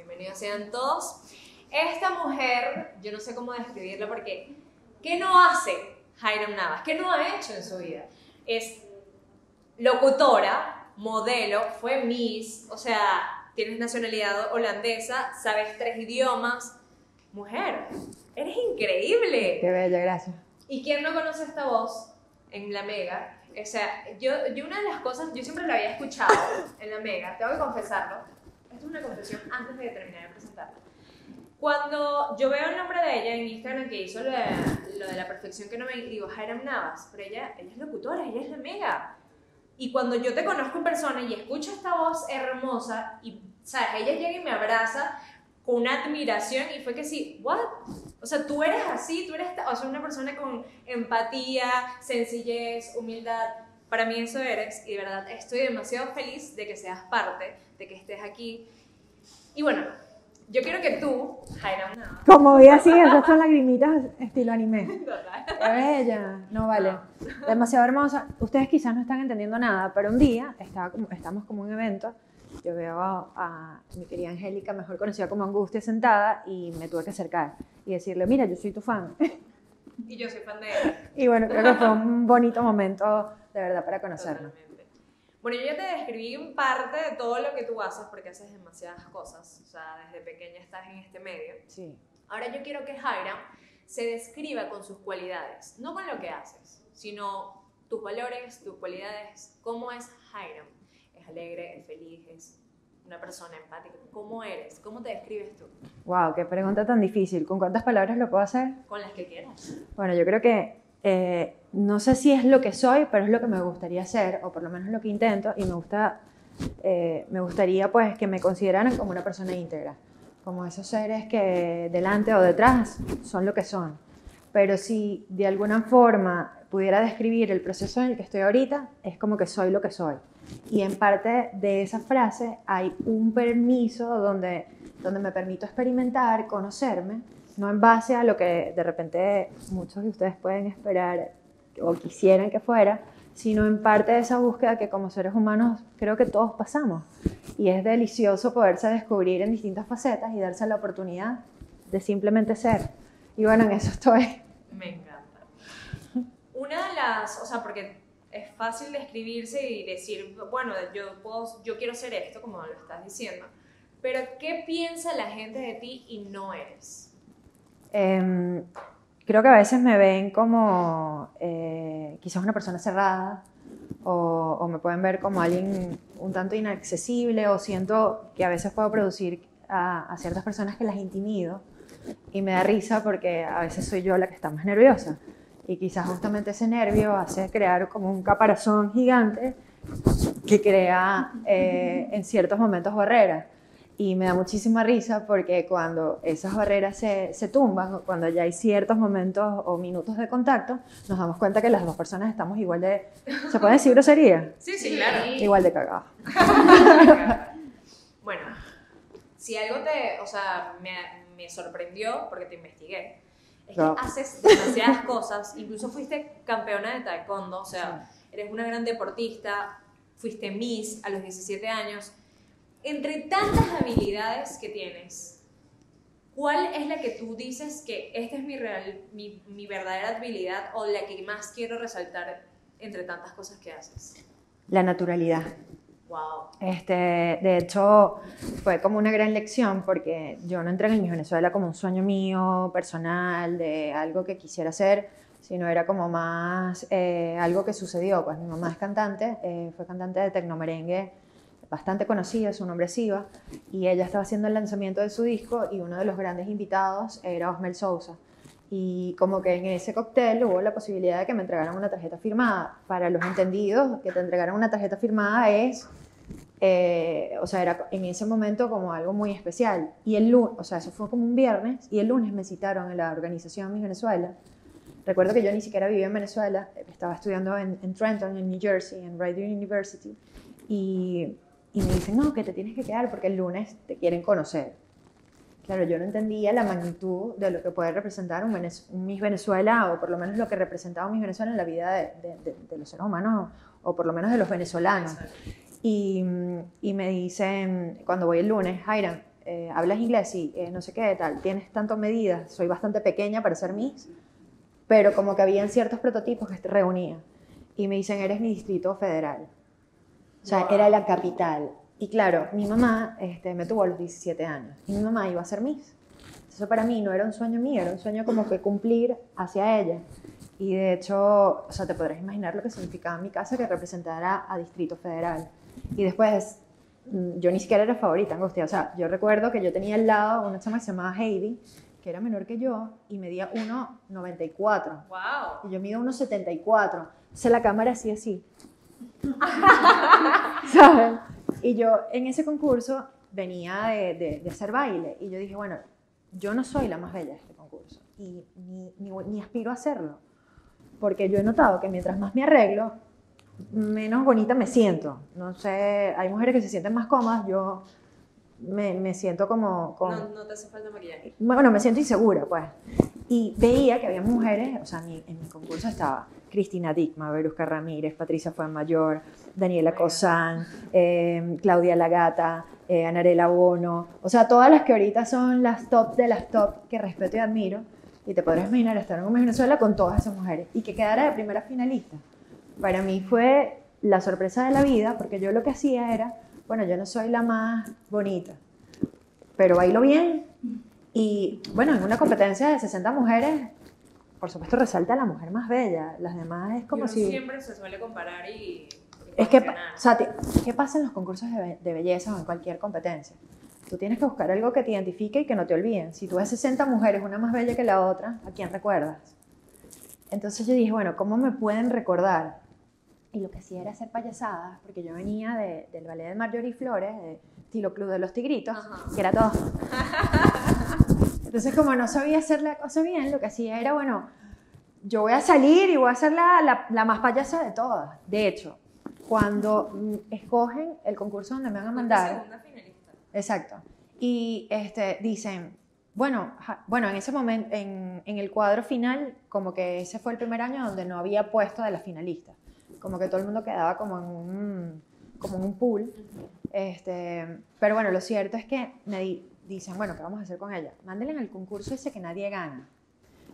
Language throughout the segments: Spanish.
Bienvenidos sean todos. Esta mujer, yo no sé cómo describirla porque, ¿qué no hace Hiram Navas? ¿Qué no ha hecho en su vida? Es locutora, modelo, fue Miss, o sea, tienes nacionalidad holandesa, sabes tres idiomas. Mujer, eres increíble. Qué bella, gracias. ¿Y quién no conoce esta voz en la Mega? O sea, yo, yo una de las cosas, yo siempre la había escuchado en la Mega, tengo que confesarlo. Esto es una confesión antes de terminar de presentarla. Cuando yo veo el nombre de ella en Instagram que hizo lo de, lo de la perfección que no me digo, Hiram Navas, pero ella, ella es locutora, ella es la Mega. Y cuando yo te conozco en persona y escucho esta voz hermosa y, ¿sabes? Ella llega y me abraza con una admiración y fue que sí, ¿what? O sea, tú eres así, tú eres o sea, una persona con empatía, sencillez, humildad. Para mí eso eres y de verdad estoy demasiado feliz de que seas parte, de que estés aquí. Y bueno, yo quiero que tú, Jaira Como vi así, esas son lagrimitas estilo anime. Qué bella. No vale. Demasiado hermosa. Ustedes quizás no están entendiendo nada, pero un día estaba como, estamos como en un evento. Yo veo a, mi querida Angélica, mejor conocida como Angustia, sentada y me tuve que acercar y decirle, mira, yo soy tu fan. Y yo soy fan de ella. Y bueno, creo que fue un bonito momento de verdad para conocernos. Bueno, yo ya te describí en parte de todo lo que tú haces, porque haces demasiadas cosas. O sea, desde pequeña estás en este medio. Sí. Ahora yo quiero que Jaira se describa con sus cualidades, no con lo que haces, sino tus valores, tus cualidades. ¿Cómo es Jaira? ¿Es alegre, es feliz, es una persona empática? ¿Cómo eres? ¿Cómo te describes tú? Wow, qué pregunta tan difícil. ¿Con cuántas palabras lo puedo hacer? Con las que quieras. Bueno, yo creo que eh, no sé si es lo que soy, pero es lo que me gustaría ser, o por lo menos lo que intento, y me, gusta, eh, me gustaría pues que me consideraran como una persona íntegra, como esos seres que delante o detrás son lo que son. Pero si de alguna forma pudiera describir el proceso en el que estoy ahorita, es como que soy lo que soy. Y en parte de esa frase hay un permiso donde, donde me permito experimentar, conocerme, no en base a lo que de repente muchos de ustedes pueden esperar o quisieran que fuera, sino en parte de esa búsqueda que como seres humanos creo que todos pasamos. Y es delicioso poderse descubrir en distintas facetas y darse la oportunidad de simplemente ser. Y bueno, en eso estoy. Me encanta. Una de las, o sea, porque es fácil describirse y decir, bueno, yo, puedo, yo quiero ser esto, como lo estás diciendo, pero ¿qué piensa la gente de ti y no eres? Em, creo que a veces me ven como eh, quizás una persona cerrada o, me pueden ver como alguien un tanto inaccesible o siento que a veces puedo producir a, ciertas personas que las intimido y me da risa porque a veces soy yo la que está más nerviosa y quizás justamente ese nervio hace crear como un caparazón gigante que crea eh, en ciertos momentos barreras. Y me da muchísima risa porque cuando esas barreras se, se tumban, cuando ya hay ciertos momentos o minutos de contacto, nos damos cuenta que las dos personas estamos igual de... ¿Se puede decir grosería? Sí, sí, claro. Igual de cagado. bueno, si algo te, o sea, me, me sorprendió porque te investigué, es que haces demasiadas cosas, incluso fuiste campeona de taekwondo, o sea, eres una gran deportista, fuiste Miss a los 17 años, entre tantas habilidades que tienes, ¿cuál es la que tú dices que esta es mi, real, mi, mi verdadera habilidad o la que más quiero resaltar entre tantas cosas que haces? La naturalidad. Wow. Este, de hecho, fue como una gran lección porque yo no entré en Venezuela como un sueño mío, personal, de algo que quisiera hacer, sino era como más eh, algo que sucedió. Pues mi mamá es cantante, eh, fue cantante de tecnomerengue bastante conocida, su nombre es Siva, y ella estaba haciendo el lanzamiento de su disco y uno de los grandes invitados era Osmel Sousa. Y como que en ese cóctel hubo la posibilidad de que me entregaran una tarjeta firmada. Para los entendidos, que te entregaran una tarjeta firmada es, eh, o sea, era en ese momento como algo muy especial. Y el lunes, o sea, eso fue como un viernes, y el lunes me citaron en la organización Miss Venezuela. Recuerdo que yo ni siquiera vivía en Venezuela, estaba estudiando en, en Trenton, en New Jersey, en Rider University. Y y me dicen, no, que te tienes que quedar porque el lunes te quieren conocer. Claro, yo no entendía la magnitud de lo que puede representar un, Miss Venezuela, o por lo menos lo que representaba un Miss Venezuela en la vida de, de, los seres humanos, o por lo menos de los venezolanos. Y, y me dicen, cuando voy el lunes, Jairam, eh, ¿hablas inglés? Sí, eh, no sé qué, tal, tienes tantas medidas, soy bastante pequeña para ser Miss, pero como que habían ciertos prototipos que reunía. Y me dicen, eres mi distrito federal. O sea, Wow. era la capital. Y claro, mi mamá este, me tuvo a los 17 años y mi mamá iba a ser Miss. Eso para mí no era un sueño mío, era un sueño como que cumplir hacia ella. Y de hecho, o sea, te podrás imaginar lo que significaba mi casa que representara a Distrito Federal. Y después, mm, yo ni siquiera era favorita, Angustia. O sea, yo recuerdo que yo tenía al lado una chama que se llamaba Heidi, que era menor que yo y medía 1,94. ¡Wow! Y yo mido 1,74. Entonces la cámara así, así. ¿Sabes? Y yo en ese concurso venía de, de- de hacer baile y yo dije, bueno, yo no soy la más bella de este concurso y ni, ni, ni aspiro a hacerlo. Porque yo he notado que mientras más me arreglo, menos bonita me siento. No sé, hay mujeres que se sienten más cómodas, yo me, me siento como... como No, no te hace falta maquillaje. bueno, me siento insegura, pues. Y veía que había mujeres, o sea, mi- en mi concurso estaba Cristina Dickma, Verusca Ramírez, Patricia Fuenmayor, Daniela. Cosán, eh, Claudia Lagata, eh, Anarela Bono, o sea, todas las que ahorita son las top de las top que respeto y admiro. Y te podrás imaginar estar en Venezuela con todas esas mujeres y que quedara de primera finalista. Para mí fue la sorpresa de la vida, porque yo lo que hacía era, bueno, yo no soy la más bonita, pero bailo bien, y bueno, en una competencia de 60 mujeres, por supuesto resalta a la mujer más bella. Las demás es como Y uno si... siempre se suele comparar y. Es que, o sea, ¿qué pasa en los concursos de, be- de belleza o en cualquier competencia? Tú tienes que buscar algo que te identifique y que no te olviden. Si tú ves 60 mujeres, una más bella que la otra, ¿a quién recuerdas? Entonces yo dije, bueno, ¿cómo me pueden recordar? Y lo que hacía era hacer payasadas, porque yo venía de- del ballet de Marjorie Flores, de Tilo Club de los Tigritos, Ajá. que era todo. Entonces, como no sabía hacer la cosa bien, lo que hacía era, bueno, yo voy a salir y voy a ser la, la- la más payasa de todas. De hecho, cuando mm, escogen el concurso donde me van a mandar, segunda finalista. exacto, y este, dicen, bueno, ja- bueno, en ese momento, en, en el cuadro final, como que ese fue el primer año donde no había puesto de la finalista, como que todo el mundo quedaba como en un, como en un pool, este, pero bueno, lo cierto es que me di- dicen, bueno, ¿qué vamos a hacer con ella? Mándenle al concurso ese que nadie gana.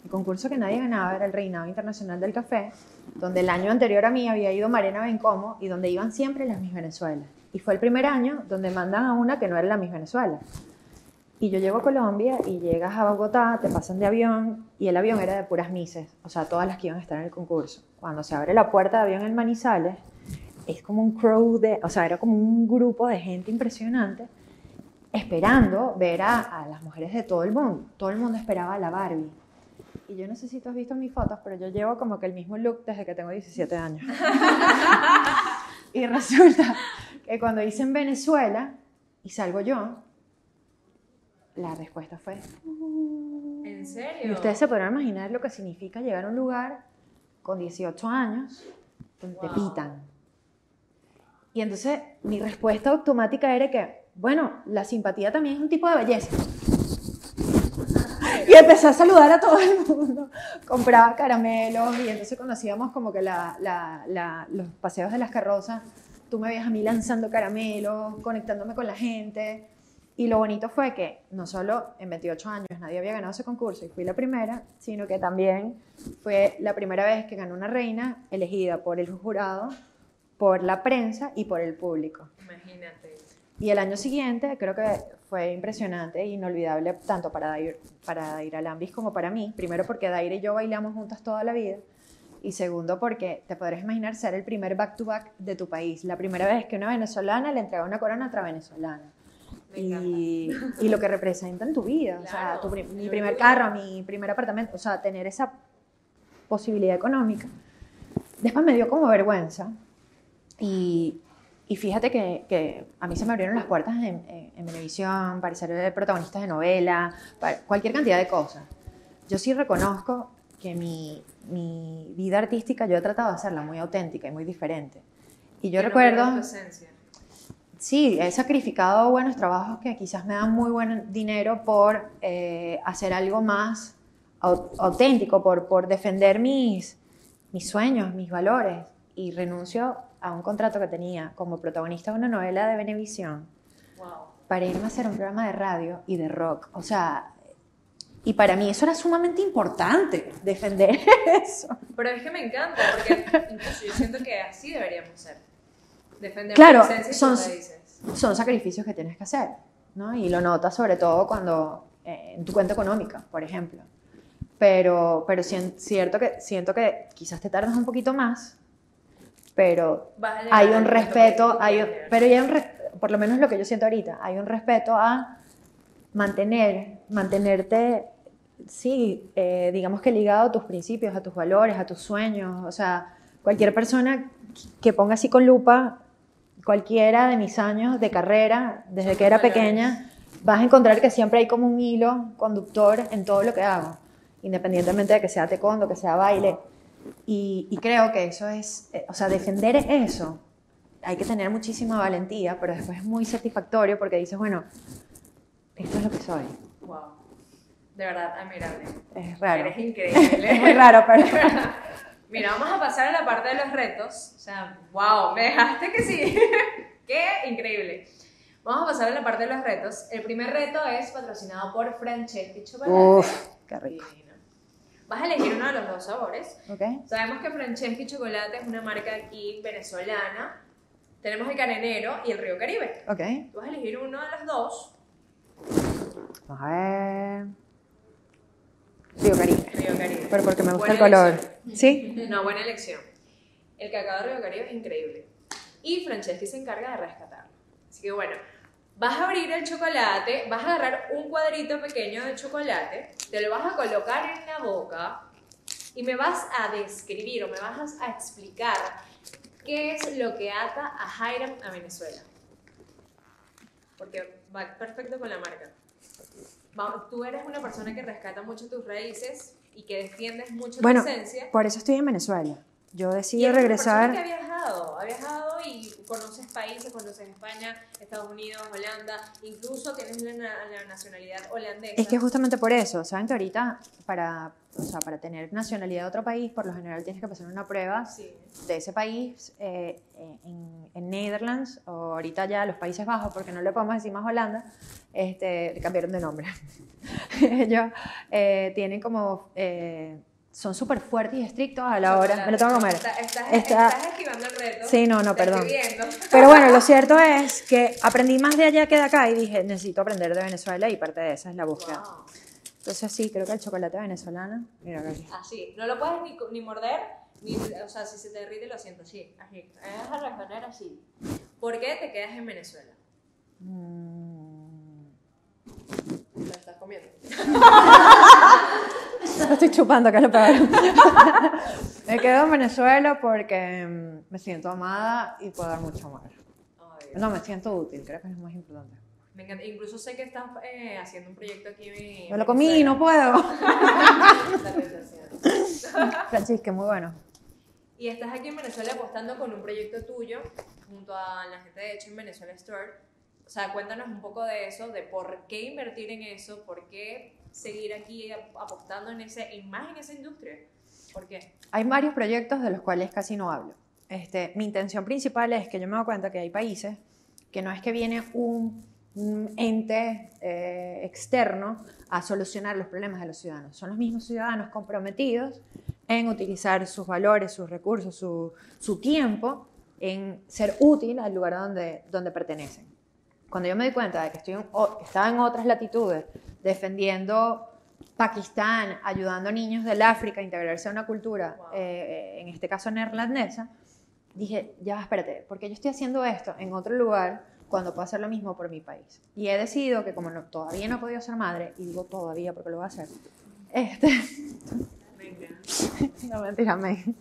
El concurso que nadie ganaba era el Reinado Internacional del Café, donde el año anterior a mí había ido Marina Bencomo y donde iban siempre las Miss Venezuela. Y fue el primer año donde mandan a una que no era la Miss Venezuela. Y yo llego a Colombia y llegas a Bogotá, te pasan de avión y el avión era de puras mises, o sea, todas las que iban a estar en el concurso. Cuando se abre la puerta de avión en Manizales, es como un crew de, o sea, era como un grupo de gente impresionante esperando ver a, a las mujeres de todo el mundo. Todo el mundo esperaba a la Barbie. Y yo no sé si tú has visto mis fotos, pero yo llevo como que el mismo look desde que tengo 17 años. y resulta que cuando hice en Venezuela y salgo yo, la respuesta fue... ¿En serio? Y ustedes se podrán imaginar lo que significa llegar a un lugar con 18 años donde te Wow. pitan. Y entonces mi respuesta automática era que, bueno, la simpatía también es un tipo de belleza. Y empecé a saludar a todo el mundo. Compraba caramelos y entonces cuando hacíamos como que los paseos de las carrozas, tú me veías a mí lanzando caramelos, conectándome con la gente. Y lo bonito fue que no solo en 28 años nadie había ganado ese concurso y fui la primera, sino que también fue la primera vez que ganó una reina elegida por el jurado, por la prensa y por el público. Imagínate. Y el año siguiente creo que fue impresionante e inolvidable tanto para Dair, para Daira Lambis como para mí. Primero porque Daira y yo bailamos juntas toda la vida. Y segundo porque te podrás imaginar ser el primer back-to-back de tu país. La primera vez que una venezolana le entrega una corona a otra venezolana. Me Y, y lo que representa en tu vida. O sea, Claro, tu mi primer carro, mi primer apartamento. O sea, tener esa posibilidad económica. Después me dio como vergüenza. Y, y fíjate que, que a mí se me abrieron las puertas en, en, en Venevisión para ser de protagonistas de novela, para cualquier cantidad de cosas. Yo sí reconozco que mi, mi vida artística yo he tratado de hacerla muy auténtica y muy diferente. Y yo Que no recuerdo... esencia. Sí, he sacrificado buenos trabajos que quizás me dan muy buen dinero por eh, hacer algo más au- auténtico, por, por defender mis, mis sueños, mis valores. y renuncio a un contrato que tenía como protagonista de una novela de Venevisión Wow. para irme a hacer un programa de radio y de rock. O sea, y para mí eso era sumamente importante, defender eso. Pero es que me encanta, porque incluso yo siento que así deberíamos ser. Defender Claro, esencia son-. Son sacrificios que tienes que hacer, ¿no? Y lo notas sobre todo cuando, eh, en tu cuenta económica, por ejemplo. Pero, pero cierto que, siento que quizás te tardas un poquito más, pero hay un respeto, hay un- pero hay un por lo menos lo que yo siento ahorita, hay un respeto a mantener, mantenerte, sí, eh, digamos que ligado a tus principios, a tus valores, a tus sueños, o sea, cualquier persona que ponga así con lupa cualquiera de mis años de carrera, desde Son que era valores. pequeña, vas a encontrar que siempre hay como un hilo conductor en todo lo que hago, independientemente de que sea taekwondo, que sea baile. Y, y creo que eso es, eh, o sea, defender eso, hay que tener muchísima valentía, pero después es muy satisfactorio porque dices, bueno, esto es lo que soy. Wow. De verdad, admirable. Es raro. Eres increíble. Es muy raro, pero... Mira, vamos a pasar a la parte de los retos. O sea, wow, me dejaste que sí. Qué increíble. Vamos a pasar a la parte de los retos. El primer reto es patrocinado por Franceschi Chocolate. Uf, qué rico. Vas a elegir uno de los dos sabores. ¿Ok? Sabemos que Franceschi Chocolate es una marca aquí venezolana. Tenemos el Canenero y el Río Caribe. Ok. Tú vas a elegir uno de los dos. Vamos a ver... Río Caribe. Río Caribe. Pero porque me gusta el Buena color. elección. ¿Sí? Una buena elección. El cacao de Río Caribe es increíble. Y Franceschi se encarga de rescatarlo. Así que bueno, vas a abrir el chocolate, vas a agarrar un cuadrito pequeño de chocolate, te lo vas a colocar en la boca y me vas a describir o me vas a explicar qué es lo que ata a Hiram a Venezuela. Porque va perfecto con la marca. Tú eres una persona que rescata mucho tus raíces y que defiendes mucho Bueno, tu esencia. por eso estoy en Venezuela. Yo Y decidí una regresar... que ha viajado, ha viajado y conoces países, conoces España, Estados Unidos, Holanda, incluso tienes la, la nacionalidad holandesa. Es que justamente por eso, saben que ahorita para, o sea, para tener nacionalidad de otro país, por lo general tienes que pasar una prueba Sí. de ese país eh, en, en Netherlands o ahorita ya los Países Bajos, porque no le podemos decir más Holanda, este, cambiaron de nombre. Ellos eh, tienen como, eh, son súper fuertes y estrictos a la hora, me lo tengo que comer. Está- Estás, Está- estás esquivando el reto. Sí, no, no, perdón. Pero bueno, lo cierto es que aprendí más de allá que de acá y dije, necesito aprender de Venezuela y parte de esa es la búsqueda. Wow. Entonces sí, creo que el chocolate venezolano, mira aquí. Así, no lo puedes ni, ni morder, ni, o sea, si se te derrite lo siento, sí, así. Es a responder así. ¿Por qué te quedas en Venezuela? Mm. Lo estás comiendo. Lo estoy chupando, que es lo peor. me quedo en Venezuela porque mm, me siento amada y puedo dar mucho amor. No, me siento útil, creo que es lo más importante. Me encanta. Incluso sé que estás eh, haciendo un proyecto aquí en Me lo comí, no puedo. Francisca, muy bueno. Y estás aquí en Venezuela apostando con un proyecto tuyo junto a la gente de Hecho en Venezuela Store. O sea, cuéntanos un poco de eso, de por qué invertir en eso, por qué seguir aquí ap- apostando en ese, en más en esa industria. ¿Por qué? Hay varios proyectos de los cuales casi no hablo. Este, mi intención principal es que yo me doy cuenta que hay países que no es que viene un, un ente eh, externo a solucionar los problemas de los ciudadanos. Son los mismos ciudadanos comprometidos en utilizar sus valores, sus recursos, su, su tiempo en ser útil al lugar donde, donde pertenecen. Cuando yo me di cuenta de que estoy en estaba en otras latitudes defendiendo Pakistán, ayudando a niños del África a integrarse a una cultura, Wow. eh, en este caso neerlandesa, dije, ya, espérate, porque yo estoy haciendo esto en otro lugar cuando puedo hacer lo mismo por mi país. Y he decidido que como no- todavía no he podido ser madre, y digo todavía porque lo voy a hacer, este, Venga. no mentira, me.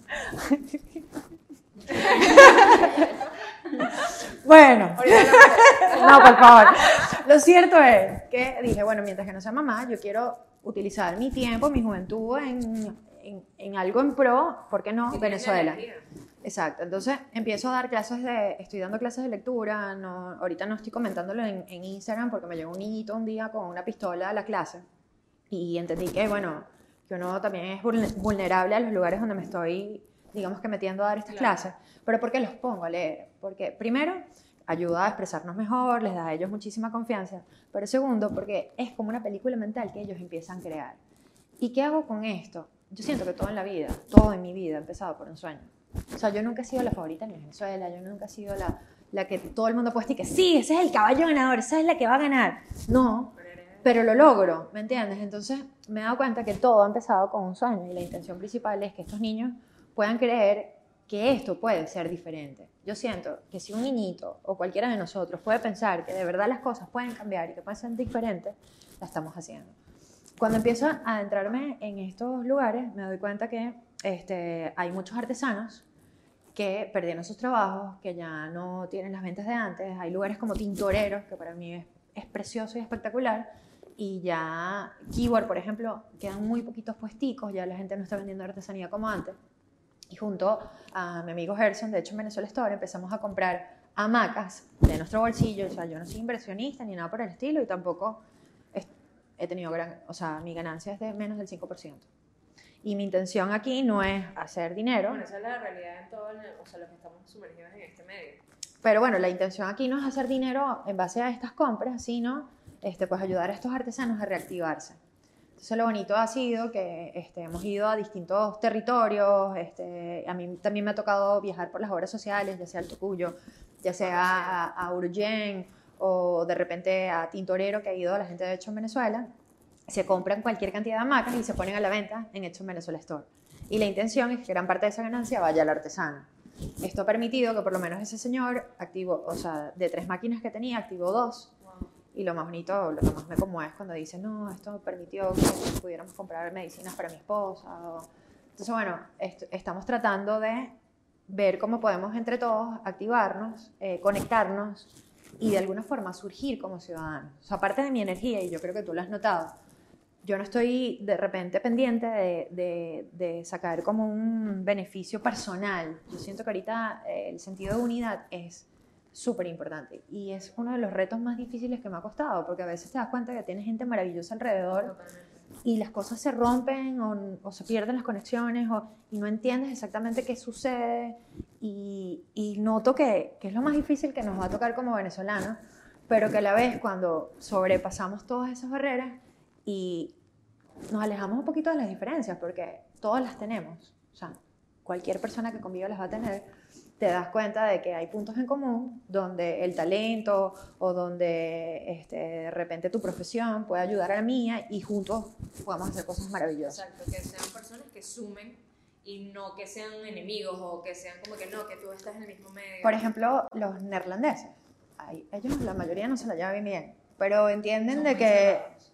bueno, no, por favor. Lo cierto es que dije, bueno, mientras que no sea mamá, yo quiero utilizar mi tiempo, mi juventud en, en- en algo en pro, ¿por qué no? Sí, Venezuela. Exacto, entonces empiezo a dar clases de, estoy dando clases de lectura, no, ahorita no estoy comentándolo en, en Instagram porque me llegó un niñito un día con una pistola a la clase y entendí que, bueno, que uno también es vulne- vulnerable a los lugares donde me estoy digamos que metiendo a dar estas Claro. clases. Pero ¿por qué los pongo a leer? Porque primero, ayuda a expresarnos mejor, les da a ellos muchísima confianza. Pero segundo, porque es como una película mental que ellos empiezan a crear. ¿Y qué hago con esto? Yo siento que todo en la vida, todo en mi vida ha empezado por un sueño. O sea, yo nunca he sido la favorita en Venezuela, yo nunca he sido la, la que todo el mundo puede decir que sí, ese es el caballo ganador, esa es la que va a ganar. No, pero lo logro, ¿me entiendes? Entonces me he dado cuenta que todo ha empezado con un sueño y la intención principal es que estos niños puedan creer que esto puede ser diferente. Yo siento que si un niñito o cualquiera de nosotros puede pensar que de verdad las cosas pueden cambiar y que pueden ser diferentes, la estamos haciendo. Cuando empiezo a adentrarme en estos lugares, me doy cuenta que este, hay muchos artesanos que perdieron sus trabajos, que ya no tienen las ventas de antes. Hay lugares como Tintoreros, que para mí es, precioso y espectacular. Y ya Keyboard, por ejemplo, quedan muy poquitos puesticos, ya la gente no está vendiendo artesanía como antes. Y junto a mi amigo Gerson, de hecho en Venezuela Store, empezamos a comprar hamacas de nuestro bolsillo. O sea, yo no soy inversionista ni nada por el estilo y tampoco he tenido gran, o sea, mi ganancia es de menos del 5%. Y mi intención aquí no es hacer dinero, Bueno, esa es la realidad en todo el, o sea, los que estamos sumergidos en este medio. Pero bueno, la intención aquí no es hacer dinero en base a estas compras, sino este, pues ayudar a estos artesanos a reactivarse. Entonces lo bonito ha sido que este, hemos ido a distintos territorios, este, a mí también me ha tocado viajar por las obras sociales, ya sea al Tocuyo, ya sea a, a Urgén o de repente a Tintorero, que ha ido la gente de hecho en Venezuela, se compran cualquier cantidad de hamacas y se ponen a la venta en Hecho en Venezuela Store. Y la intención es que gran parte de esa ganancia vaya al artesano. Esto ha permitido que por lo menos ese señor activó, o sea, de tres máquinas que tenía, activó dos. Y lo más bonito, lo que más me conmueve es cuando dice, no, esto permitió que pudiéramos comprar medicinas para mi esposa. o- Entonces, bueno, est- estamos tratando de ver cómo podemos entre todos activarnos, eh, conectarnos y de alguna forma surgir como ciudadanos. O sea, aparte de mi energía, y yo creo que tú lo has notado, yo no estoy de repente pendiente de, de- de sacar como un beneficio personal. Yo siento que ahorita eh, el sentido de unidad es súper importante y es uno de los retos más difíciles que me ha costado, porque a veces te das cuenta que tienes gente maravillosa alrededor y las cosas se rompen o, o se pierden las conexiones o, y no entiendes exactamente qué sucede. Y, y noto que, que es lo más difícil que nos va a tocar como venezolanos, pero que a la vez cuando sobrepasamos todas esas barreras y nos alejamos un poquito de las diferencias, porque todas las tenemos, o sea, cualquier persona que conviva las va a tener, te das cuenta de que hay puntos en común donde el talento o donde este, de repente tu profesión puede ayudar a la mía y juntos podamos hacer cosas maravillosas. Exacto, que sean personas que sumen y no que sean enemigos o que sean como que no, que tú estás en el mismo medio. Por ejemplo, los neerlandeses, ay, ellos la mayoría no se la llevan bien, pero entienden Son de que cerrados.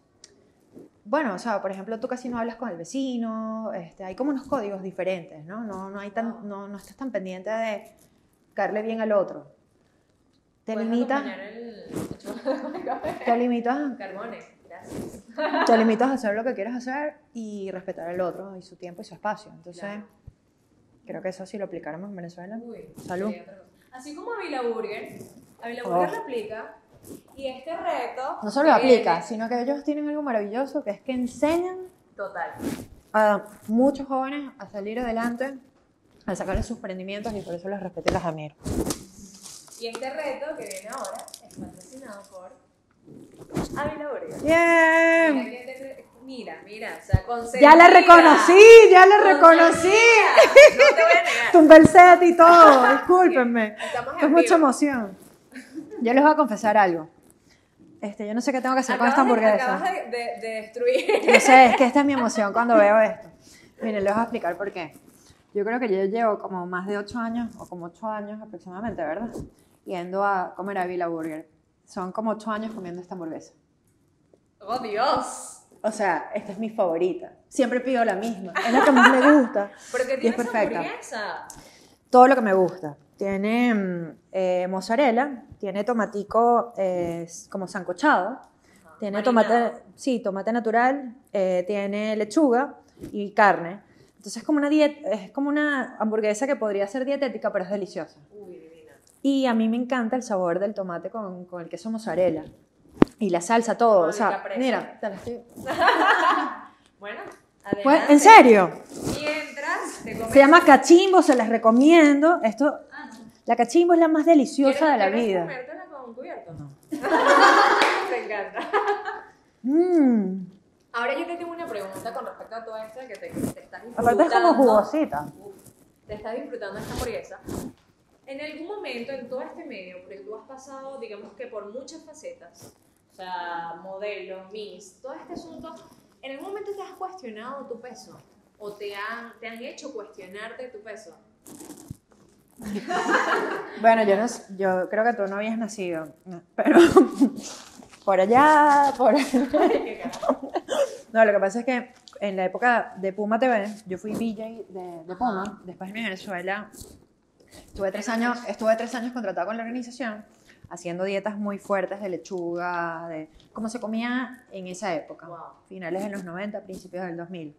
Bueno, o sea, por ejemplo, tú casi no hablas con el vecino, este, hay como unos códigos diferentes, ¿no? No, no, hay tan, no, no estás tan pendiente de caerle bien al otro. Te limitas, el te limitas, Carbones, gracias. te limitas a hacer lo que quieres hacer y respetar al otro y su tiempo y su espacio. Entonces, Claro. creo que eso si lo aplicáramos en Venezuela. Uy, Salud. Así como Avila Burger, Avila Oh. Burger lo aplica y este reto... No solo aplica, sino que ellos tienen algo maravilloso que es que enseñan Total. a muchos jóvenes a salir adelante, a sacar sus emprendimientos y por eso los respeto y los admiro. Y este reto que viene ahora es patrocinado por Avila Burger. ¡Bien! Mira, mira, o sea, consentida. Ya la reconocí, ya la reconocí. No te voy a negar. Tumbé el set y todo, discúlpenme. Estamos Es en mucha vivo. emoción. Yo les voy a confesar algo. Este, yo no sé qué tengo que hacer con esta Acabas hamburguesa. Acabas de, de- de destruir. Yo sé, es que esta es mi emoción cuando veo esto. Miren, les voy a explicar por qué. Yo creo que yo llevo como más de 8 años, o como 8 años aproximadamente, ¿verdad? Yendo a comer a Villa Burger. Son como 8 años comiendo esta hamburguesa. ¡Oh, Dios! O sea, esta es mi favorita. Siempre pido la misma. Es la que más me gusta. ¿Pero qué es tiene esa perfecta. hamburguesa? todo lo que me gusta. Tiene mm, eh, mozzarella, tiene tomatico eh, como sancochado, tiene tomate, sí, tomate natural, eh, tiene lechuga y carne. Entonces es como una diet, es como una hamburguesa que podría ser dietética, pero es deliciosa. Uy, divina. Y a mí me encanta el sabor del tomate con, con el queso mozzarella. Y la salsa, todo. O sea, mira, te la estoy... Bueno, adelante. Pues, ¿En serio? Mientras te Se llama cachimbo, se las recomiendo. Esto. La cachimbo es la más deliciosa ¿Quieres- de la vida. comértela con cubierto? No. Me encanta. Mm. Ahora yo te tengo una pregunta con respecto a todo esto que te, te estás disfrutando. Aparte es como jugosita. Uf, te estás disfrutando esta hamburguesa. En algún momento en todo este medio, porque tú has pasado, digamos que por muchas facetas, o sea, modelo, miss, todo este asunto, ¿en algún momento te has cuestionado tu peso? ¿O te han, te han hecho cuestionarte tu peso? Bueno, yo, no, yo creo que tú no habías nacido, pero por allá, por ¿Qué carajo? No, lo que pasa es que en la época de Puma TV, yo fui VJ de, de Puma, después en Venezuela, estuve tres, años, estuve tres años contratada con la organización, haciendo dietas muy fuertes de lechuga, de cómo se comía en esa época, Wow. finales de los 90, principios del 2000.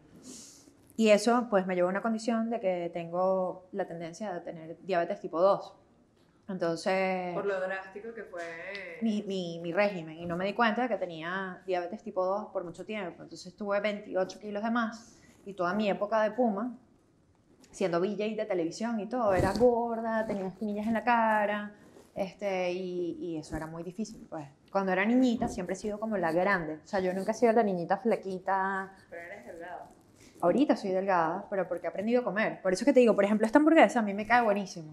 Y eso pues me llevó a una condición de que tengo la tendencia de tener diabetes tipo 2. Entonces Por lo drástico que fue. mi, mi, mi régimen y no me di cuenta de que tenía diabetes tipo 2 por mucho tiempo. Entonces tuve 28 kilos de más y toda mi época de Puma, siendo VJ de televisión y todo, era gorda, tenía espinillas en la cara este, y, y eso era muy difícil. Pues. Cuando era niñita siempre he sido como la grande. O sea, yo nunca he sido la niñita flaquita. Pero eres delgado. Ahorita soy delgada, pero porque he aprendido a comer. Por eso que te digo, por ejemplo, esta hamburguesa a mí me cae buenísimo.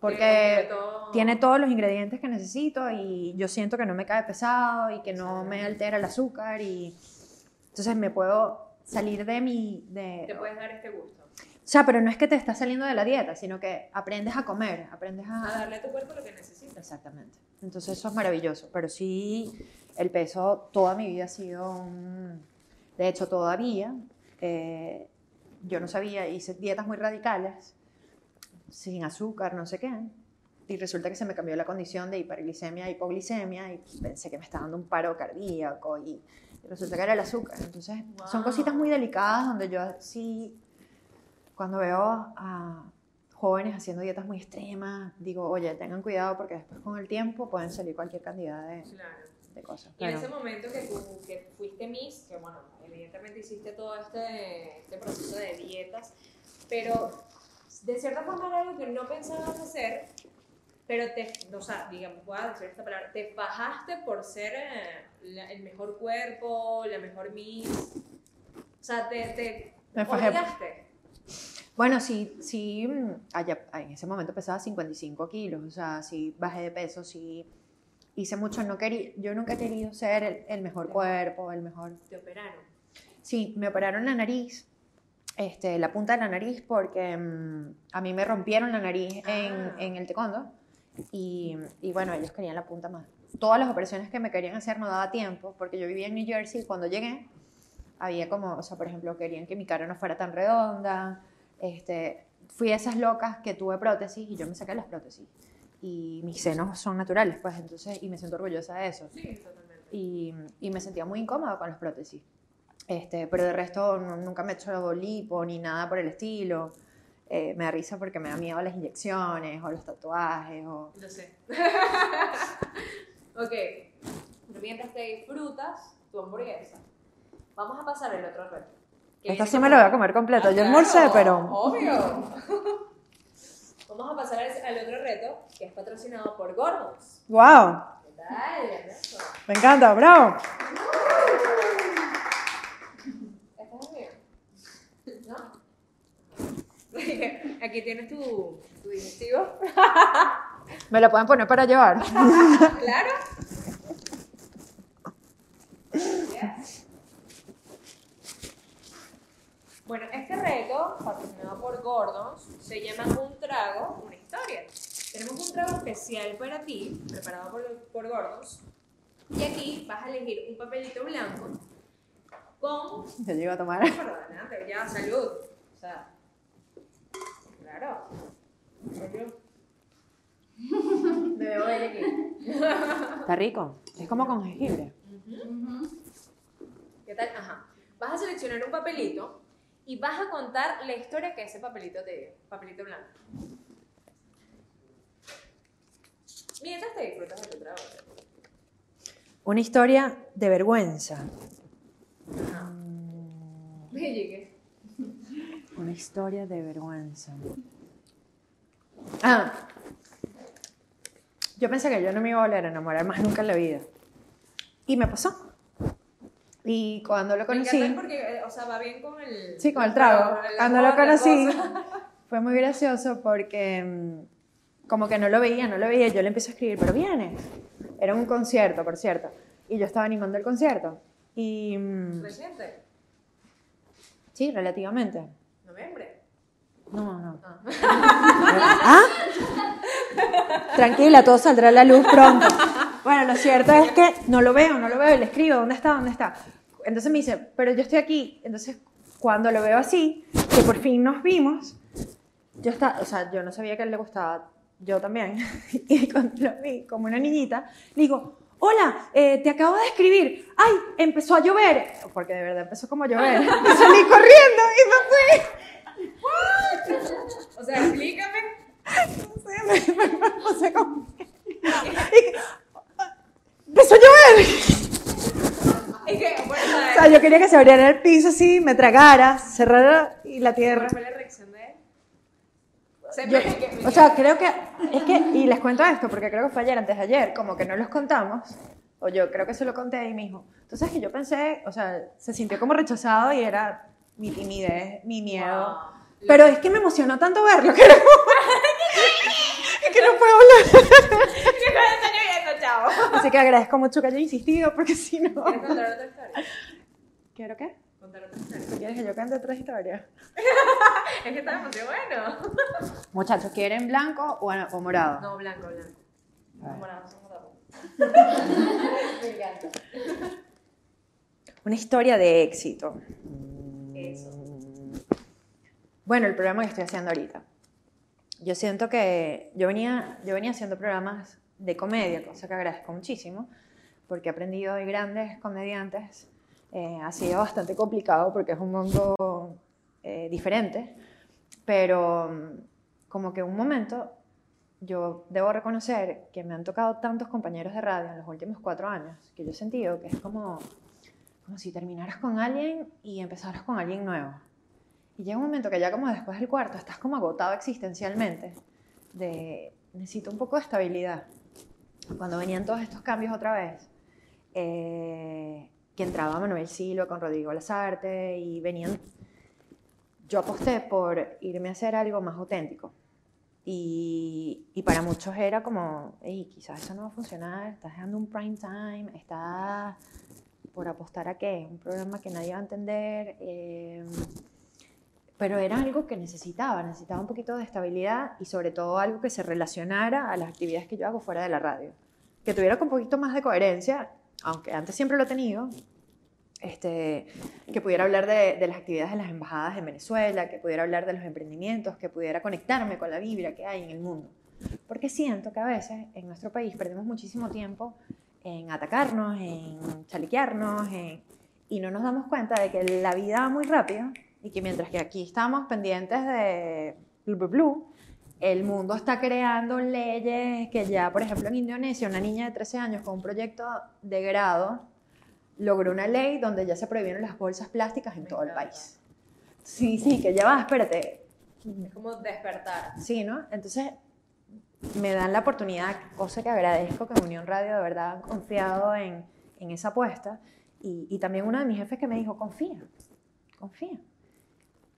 Porque Tiene todo- tiene todos los ingredientes que necesito y yo siento que no me cae pesado y que no me altera el azúcar y entonces me puedo salir de mi de Te puedes dar este gusto. o sea pero no es que te estás saliendo de la dieta sino que aprendes a comer aprendes A a darle a tu cuerpo lo que necesitas. exactamente entonces eso es maravilloso pero sí el peso toda mi vida ha sido un de hecho todavía eh, yo no sabía hice dietas muy radicales sin azúcar, no sé qué. Y resulta que se me cambió la condición de hiperglicemia a hipoglicemia y pensé que me estaba dando un paro cardíaco y resulta que era el azúcar. Entonces, son Wow. cositas muy delicadas donde yo sí, cuando veo a jóvenes haciendo dietas muy extremas, digo, oye, tengan cuidado porque después con el tiempo pueden salir cualquier cantidad de, Claro. De cosas. Y en ese momento que tú que fuiste Miss, que bueno, evidentemente hiciste todo este, este proceso de dietas, pero de cierta forma era algo que no pensabas hacer, pero te, o sea, digamos, voy a decir esta palabra, te fajaste por ser eh, la- el mejor cuerpo, la mejor Miss, o sea, te, te Me obligaste. Bueno, sí, sí, mm, allá- en ese momento pesaba 55 kilos, o sea, sí bajé de peso, sí hice mucho, no quería, yo nunca he querido ser el, el mejor cuerpo, el mejor... Te operaron. Sí, me operaron la nariz, este, la punta de la nariz, porque mm, a mí me rompieron la nariz en, Ah. en el taekwondo y, y bueno, ellos querían la punta más. Todas las operaciones que me querían hacer no daba tiempo, porque yo vivía en New Jersey y cuando llegué había como, o sea, por ejemplo, querían que mi cara no fuera tan redonda, este, fui a esas locas que tuve prótesis y yo me saqué las prótesis. Y mis senos son naturales, pues entonces, y me siento orgullosa de eso Sí, totalmente. y, y me sentía muy incómoda con las prótesis. Este, pero de resto no- nunca me he hecho lipo ni nada por el estilo. Eh, me da risa porque me da miedo las inyecciones o los tatuajes. O... Lo sé. ok. Mientras te disfrutas tu hamburguesa, vamos a pasar el otro reto. viene sí me la voy a comer completo. Ah, Yo almorcé, claro, pero... Obvio. Vamos a pasar al, otro reto, que es patrocinado por Gordons. ¡Wow! ¿Qué tal? Me encanta, bravo. ¿No? Aquí tienes tu, tu digestivo. Me lo pueden poner para llevar. Claro. Bueno, este reto, patrocinado por Gordons, se llama Un trago, una historia. Tenemos un trago especial para ti, preparado por, por Gordons. Y aquí vas a elegir un papelito blanco con Yo llego a tomar. Adelante, ya, salud. O sea, claro. Veo bella aquí. Está rico. Es como con jengibre. ¿Qué tal? Ajá. Vas a seleccionar un papelito y vas a contar la historia que ese papelito te dio. Papelito blanco. Mientras te disfrutas de tu trabajo. Una historia de vergüenza. Ajá. Me llegué. Una historia de vergüenza. Ah, yo pensé que yo no me iba a volver a enamorar más nunca en la vida. Y me pasó. Y cuando lo Me conocí, encanta porque, eh, o sea, va bien con el... sí, con el trago, la cuando lo conocí, fue muy gracioso porque mm, como que no lo veía, no lo veía, yo le empecé a escribir, pero vienes. Era un concierto, por cierto. Y yo estaba animando el concierto. Y mm, Reciente, sí, relativamente. noviembre. No, no. Ah. ¿Ah? Tranquila, todo saldrá a la luz pronto. Bueno, lo cierto es que no lo veo, no lo veo, y le escribo, ¿dónde está? ¿Dónde está? Entonces me dice, pero yo estoy aquí. Entonces, cuando lo veo así, que por fin nos vimos, yo estaba, o sea, yo no sabía que a él le gustaba, yo también. Y cuando lo vi como una niñita, le digo, hola, eh, te acabo de escribir. Ay, empezó a llover. Porque de verdad empezó como a llover. Y salí corriendo y me fui. O sea, explícame. No sé, me, me, me puse como... y que- empezó a llover. Es que, bueno, O sea, yo quería que se abriera el piso así, me tragara, cerrara y la tierra. ¿Cuál fue la reacción de él? Se Yo- que- o sea, creo que, es que, y les cuento esto porque creo que fue ayer, antes de ayer, como que no los contamos, o yo creo que se lo conté ahí mismo. Entonces que yo pensé, o sea, se sintió como rechazado y era mi timidez, mi miedo. Wow. Pero es que me emocionó tanto verlo que no, que no puedo hablar. Así que agradezco mucho que haya insistido porque si no... ¿Quieres contar otra historia? ¿Quiero qué? Contar otra historia. ¿Quieres que yo cuente otra historia? Es que está demasiado bueno. Muchachos, ¿quieren blanco o, o morado? No, blanco, blanco. Morado, somos morado. Me encanta. Una historia de éxito. Eso. Bueno, el programa que estoy haciendo ahorita. Yo siento que yo venía, yo venía haciendo programas de comedia, cosa que agradezco muchísimo, porque he aprendido de grandes comediantes. Eh, ha sido bastante complicado porque es un mundo eh, diferente, pero mm, como que un momento yo debo reconocer que me han tocado tantos compañeros de radio en los últimos cuatro años que yo he sentido que es como, como si terminaras con alguien y empezaras con alguien nuevo. Y llega un momento que ya como después del cuarto estás como agotado existencialmente, de necesito un poco de estabilidad. Cuando venían todos estos cambios otra vez, eh, que entraba Manuel Silva con Rodrigo Lazarte y venían, yo aposté por irme a hacer algo más auténtico. Y, para muchos era como, hey, quizás eso no va a funcionar, estás dejando un prime time, estás por apostar a qué, un programa que nadie va a entender. eh, pero era algo que necesitaba, necesitaba un poquito de estabilidad y sobre todo algo que se relacionara a las actividades que yo hago fuera de la radio. Que tuviera un poquito más de coherencia, aunque antes siempre lo he tenido, este, que pudiera hablar de, de las actividades de las embajadas en Venezuela, que pudiera hablar de los emprendimientos, que pudiera conectarme con la vibra que hay en el mundo. Porque siento que a veces en nuestro país perdemos muchísimo tiempo en atacarnos, en chalequearnos, en- y no nos damos cuenta de que la vida va muy rápido y que mientras que aquí estamos pendientes de blu, blu, blu, el mundo está creando leyes que ya, por ejemplo, en Indonesia, una niña de 13 años con un proyecto de grado logró una ley donde ya se prohibieron las bolsas plásticas en Me todo el encanta. país. Sí, sí, que ya va, espérate. Es como despertar. Sí, ¿no? Entonces, me dan la oportunidad, cosa que agradezco que en Unión Radio de verdad han confiado en, en esa apuesta. Y, y también uno de mis jefes que me dijo, confía, confía.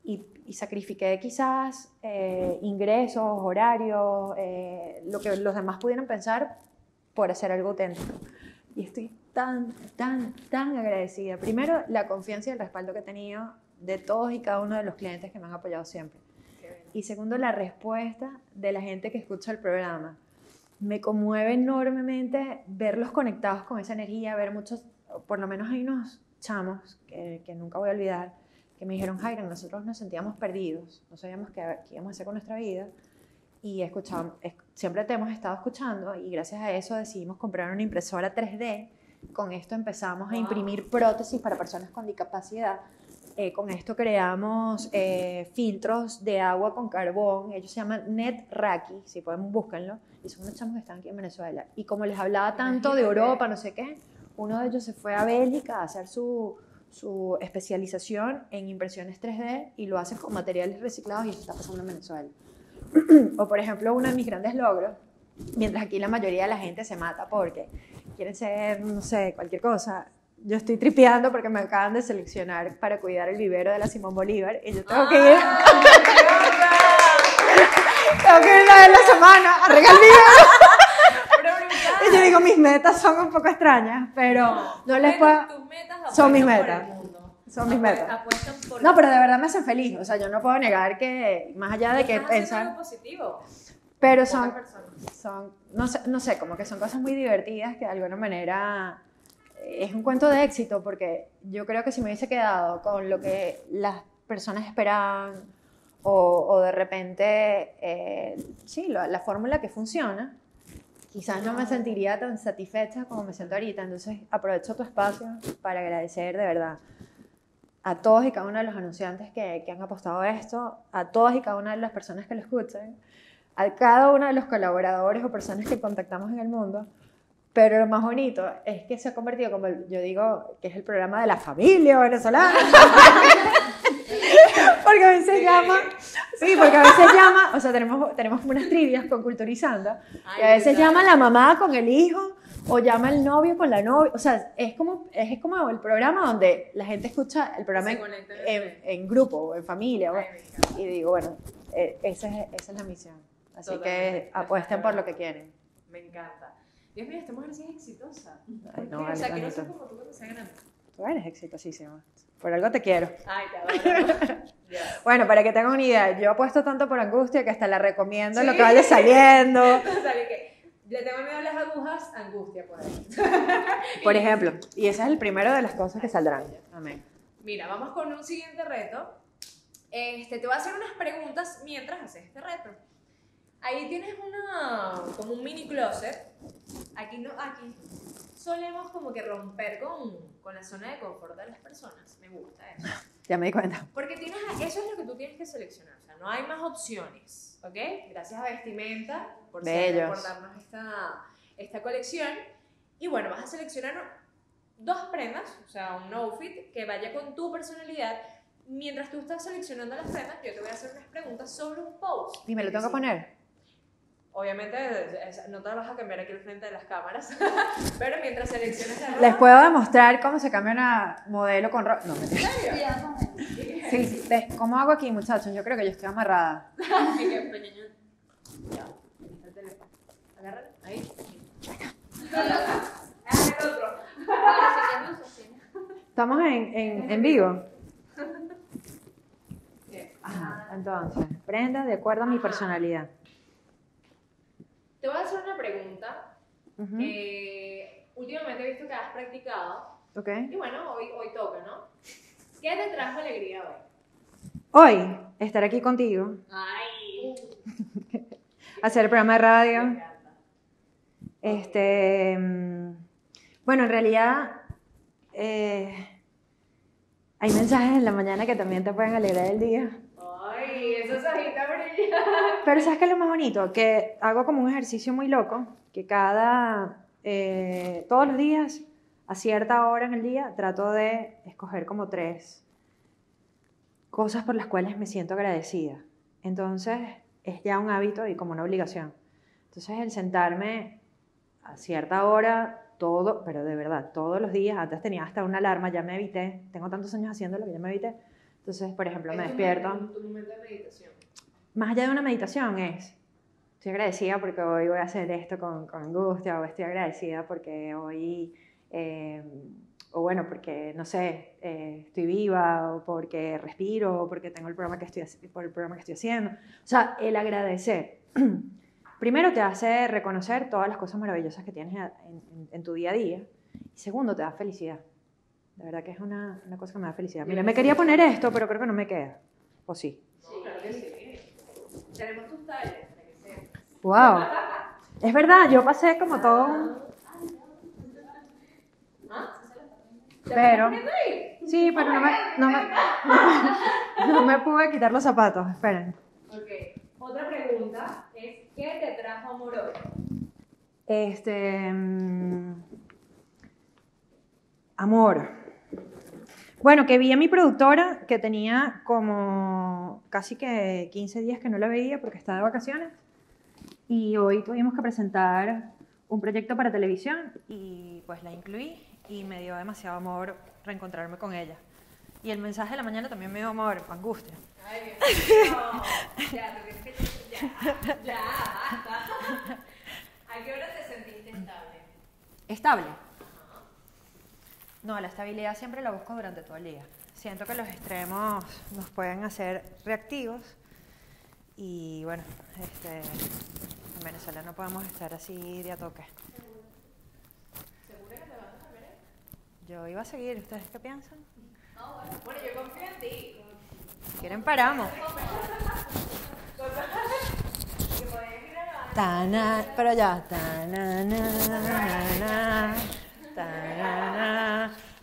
Y, y sacrifiqué quizás eh, ingresos, horarios, eh, lo que los demás pudieran pensar por hacer algo auténtico. Y estoy tan, tan, tan agradecida. Primero, la confianza y el respaldo que he tenido de todos y cada uno de los clientes que me han apoyado siempre. Y segundo, la respuesta de la gente que escucha el programa. Me conmueve enormemente verlos conectados con esa energía, ver muchos, por lo menos hay unos chamos que, que nunca voy a olvidar, que me dijeron, Jairo, nosotros nos sentíamos perdidos, no sabíamos qué, qué íbamos a hacer con nuestra vida y escuchamos, es- siempre te hemos estado escuchando y gracias a eso decidimos comprar una impresora 3D. Con esto empezamos a Wow. imprimir prótesis para personas con discapacidad. Eh, con esto creamos eh, filtros de agua con carbón. Ellos se llaman NetRaki, si pueden búsquenlo. Y son unos chamos que están aquí en Venezuela. Y como les hablaba tanto de Imagínate. Europa, no sé qué, uno de ellos se fue a Bélgica a hacer su, su especialización en impresiones 3D y lo hacen con materiales reciclados y eso está pasando en Venezuela. o por ejemplo, uno de mis grandes logros, mientras aquí la mayoría de la gente se mata porque quieren ser, no sé, cualquier cosa, yo estoy tripeando porque me acaban de seleccionar para cuidar el vivero de la Simón Bolívar y yo tengo que ir. tengo que ir una vez la semana a regar el vivero. Yo digo, mis metas son un poco extrañas, pero no, les puedo. Tus metas Son mis metas. Son mis metas. Por No, pero de verdad me hacen feliz. O sea, yo no puedo negar que, más allá de que pensar. algo positivo. Pero son, son no, sé, no sé, como que son cosas muy divertidas que de alguna manera es un cuento de éxito porque yo creo que si me hubiese quedado con lo que las personas esperaban o, o de repente, eh, sí, la, la fórmula que funciona, quizás no me sentiría tan satisfecha como me siento ahorita. Entonces aprovecho tu espacio para agradecer de verdad a todos y cada uno de los anunciantes que, que han apostado a esto, a todas y cada una de las personas que lo escuchan, a cada uno de los colaboradores o personas que contactamos en el mundo. Pero lo más bonito es que se ha convertido, como yo digo, que es el programa de la familia venezolana. porque a veces llama, sí, porque a veces llama, o sea, tenemos, tenemos unas trivias con Culturizando, y a veces llama la mamá con el hijo, o llama el novio con la novia, o sea, es como, es como el programa donde la gente escucha el programa Se en, en, en grupo o en familia, y digo, bueno, eh, esa es, esa es la misión. Así Totalmente. que apuesten por lo que quieren. Me encanta. Dios mío, esta mujer sí es exitosa. Ay, no, o sea, quiero ser bonito. como tú cuando grande. Tú eres exitosísima. Por algo te quiero. Ay, te adoro. Ya. Bueno, para que tengan una idea, yo apuesto tanto por angustia que hasta la recomiendo lo Sí. que vaya saliendo. O sea, que le tengo miedo a las agujas, angustia por ahí. Por ejemplo, y ese es el primero de las cosas que saldrán. Amén. Mira, vamos con un siguiente reto. Este, te voy a hacer unas preguntas mientras haces este reto. Ahí tienes una, como un mini closet. Aquí no, aquí solemos como que romper con, con la zona de confort de las personas. Me gusta eso. Ya me di cuenta. Porque tienes, eso es lo que tú tienes que seleccionar. O sea, no hay más opciones. ¿Ok? Gracias a Vestimenta por, ser- por darnos esta, esta colección. Y bueno, vas a seleccionar dos prendas, o sea, un outfit que vaya con tu personalidad. Mientras tú estás seleccionando las prendas, yo te voy a hacer unas preguntas sobre un post. ¿Y me lo tengo que poner? Obviamente, es- no te vas a cambiar aquí al frente de las cámaras, pero mientras selecciones la ropa... Les puedo demostrar cómo se cambia una modelo con ropa. No, mentira. Sí, sí. Ve, ¿Cómo hago aquí, muchachos? Yo creo que yo estoy amarrada. Ay, qué pequeño. Ya, el teléfono. Agárralo, ahí. Ah, el otro. Estamos en, en, en vivo. Bien. Ajá, entonces, prenda de acuerdo a mi personalidad. Te voy a hacer una pregunta que últimamente he visto que has practicado. Ok. Y bueno, hoy, hoy toca, ¿no? ¿Qué te trajo alegría hoy? Hoy, estar aquí contigo, Ay. hacer el programa de radio. Este, mm, bueno, en realidad eh, hay mensajes en la mañana que también te pueden alegrar el día. Ay, esa sajita brilla. Pero ¿sabes qué es lo más bonito? Que hago como un ejercicio muy loco, que cada, eh, todos los días, a cierta hora en el día, trato de escoger como tres cosas por las cuales me siento agradecida. Entonces, es ya un hábito y como una obligación. Entonces, el sentarme a cierta hora, todo, pero de verdad, todos los días, antes tenía hasta una alarma, ya me evité, tengo tantos años haciéndolo que ya me evité. Entonces, por ejemplo, me Es tu despierto Tu momento de meditación. Más allá de una meditación es, estoy agradecida porque hoy voy a hacer esto con, con angustia, o estoy agradecida porque hoy, eh, o bueno, porque, no sé, eh, estoy viva, o porque respiro, o porque tengo el programa que estoy, por el programa que estoy haciendo. O sea, el agradecer. Primero te hace reconocer todas las cosas maravillosas que tienes en, en- en tu día a día. Y segundo, te da felicidad. De verdad que es una, una cosa que me da felicidad. Mira, me quería poner esto, pero creo que no me queda. ¿O sí? Sí, claro que sí. Tenemos tus sepas. Wow. Es verdad, yo pasé como todo. ¿Ah? ¿Te Pero-? Sí, pero no me, no me, no me pude quitar los zapatos. Esperen. Ok. Otra pregunta es, ¿qué te trajo amor hoy? Este. mm, amor. Bueno, que vi a mi productora, que tenía como casi que 15 días que no la veía porque estaba de vacaciones. Y hoy tuvimos que presentar un proyecto para televisión y pues la incluí y me dio demasiado amor reencontrarme con ella. Y el mensaje de la mañana también me dio amor, angustia. Ay, Dios mío. Ya. Ya, ya, basta. ¿A qué hora te sentiste estable? ¿Estable? No, la estabilidad siempre la busco durante todo el día. Siento que los extremos nos pueden hacer reactivos y bueno, este, en Venezuela no podemos estar así de a toque. ¿Segura que te vas a cambiar? Yo iba a seguir, ¿ustedes qué piensan? No, bueno, bueno, yo confío en ti. Si quieren paramos. Tana, pero ya. Tana, na, na, na,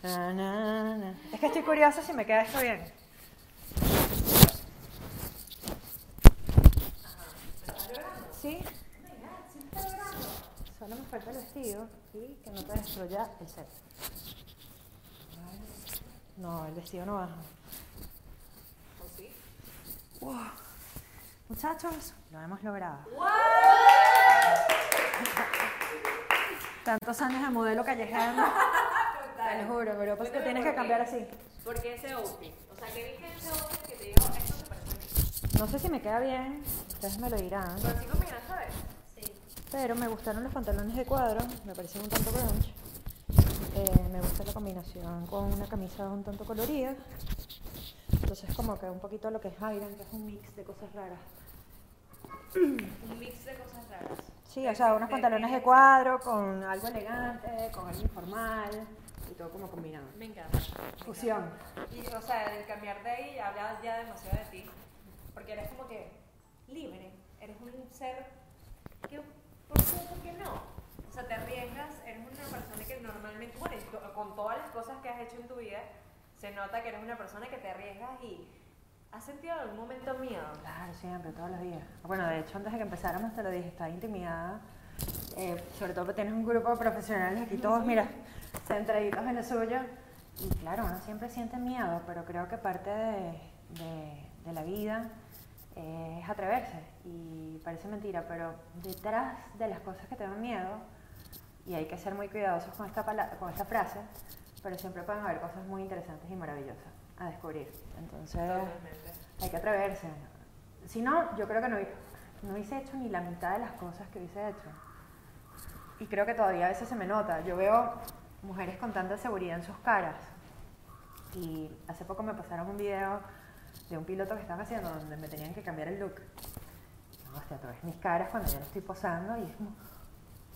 na, na, na. Es que estoy curiosa si me queda esto bien. ¿Sí? Solo me falta el vestido y que no te destruya el set. No, el vestido no baja. ¿O sí? Wow. Muchachos, lo hemos logrado. Tantos años de modelo callejero. Te lo juro, pero pues te tienes que cambiar así. ¿Por qué ese outfit? O sea, ¿qué viste ese outfit que te dijo esto se parece a mí? No sé si me queda bien, ustedes me lo dirán. Pero sí combinas, ¿sabes? Sí. Pero me gustaron los pantalones de cuadro, me parecen un tanto grunge. Eh, me gusta la combinación con una camisa un tanto colorida. Entonces como que un poquito lo que es Iron, que es un mix de cosas raras. Un mix de cosas raras. Sí, o sea, unos pantalones de cuadro con algo elegante, con algo informal y todo como combinado. Me encanta. Fusión. Y, o sea, el cambiar de ahí habla ya demasiado de ti. Porque eres como que libre. Eres un ser que, ¿por qué, por qué no? O sea, te arriesgas, eres una persona que normalmente, bueno, con todas las cosas que has hecho en tu vida, se nota que eres una persona que te arriesgas y has sentido en algún momento miedo. Claro, siempre, todos los días. Bueno, de hecho, antes de que empezáramos te lo dije, estaba intimidada. Eh, sobre todo porque tienes un grupo de profesionales aquí, todos, mira, centraditos en lo suyo. Y claro, uno siempre siente miedo, pero creo que parte de, de- de la vida eh, es atreverse. Y parece mentira, pero detrás de las cosas que te dan miedo, y hay que ser muy cuidadosos con esta, con esta frase, pero siempre pueden haber cosas muy interesantes y maravillosas a descubrir. Entonces, Totalmente. hay que atreverse. Si no, yo creo que no, no hubiese hecho ni la mitad de las cosas que hubiese hecho. Y creo que todavía a veces se me nota. Yo veo mujeres con tanta seguridad en sus caras. Y hace poco me pasaron un video de un piloto que estaban haciendo donde me tenían que cambiar el look. No, hostia, tú ves mis caras cuando yo no estoy posando y es como,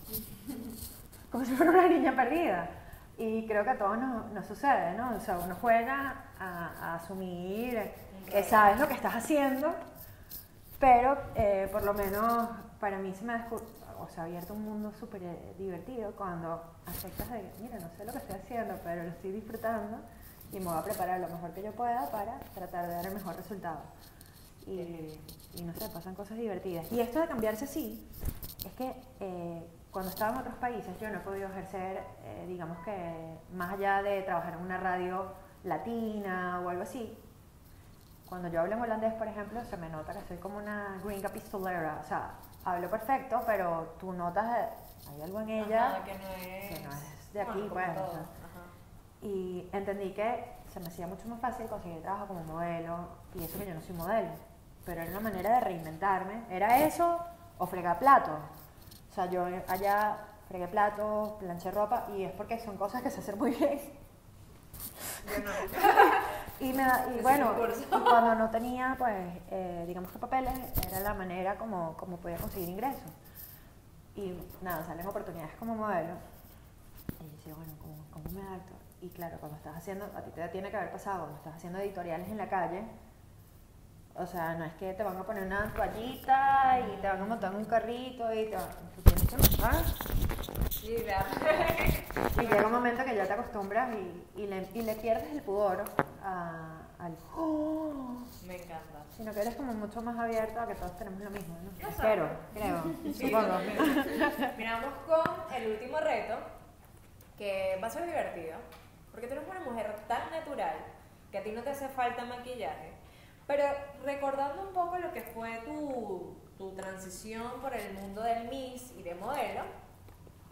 como si fuera una niña perdida. Y creo que a todos nos, nos sucede, ¿no? O sea, uno juega a, a asumir que sabes lo que estás haciendo, pero eh, por lo menos para mí se me ha, o sea, abierto un mundo súper eh, divertido cuando aceptas de, mira, no sé lo que estoy haciendo, pero lo estoy disfrutando y me voy a preparar lo mejor que yo pueda para tratar de dar el mejor resultado. Y, y no sé, pasan cosas divertidas. Y esto de cambiarse así, es que eh, cuando estaba en otros países yo no he podido ejercer, eh, digamos que más allá de trabajar en una radio latina o algo así, cuando yo hablo en holandés, por ejemplo, se me nota que soy como una gringa pistolera. O sea, hablo perfecto, pero tú notas, hay algo en ella. Ajá, que no es, que no es de aquí, bueno, como pues. Y entendí que se me hacía mucho más fácil conseguir trabajo como modelo, y eso que yo no soy modelo. Pero era una manera de reinventarme. ¿Era eso o fregar platos? O sea, yo allá fregué platos, planché ropa, y es porque son cosas que se hacen muy bien. Y, me bueno, y cuando no tenía, pues, eh, digamos que papeles, era la manera como, como podía conseguir ingresos. Y nada, salen oportunidades como modelo. Y yo decía, bueno, ¿cómo, cómo me adapto? Y claro, cuando estás haciendo, a ti te tiene que haber pasado, cuando estás haciendo editoriales en la calle, o sea, no es que te van a poner una toallita y te van a montar en un carrito y te van, tienes que montar. Y llega un momento que ya te acostumbras y, y, le, y le pierdes el pudor a- al... "Oh", Me encanta. sino que eres como mucho más abierto a que todos tenemos lo mismo, ¿no? Espero, creo, Sí, supongo. Mira, vamos con el último reto, que va a ser divertido. porque tú eres una mujer tan natural que a ti no te hace falta maquillaje. Pero recordando un poco lo que fue tu, tu transición por el mundo del Miss y de modelo,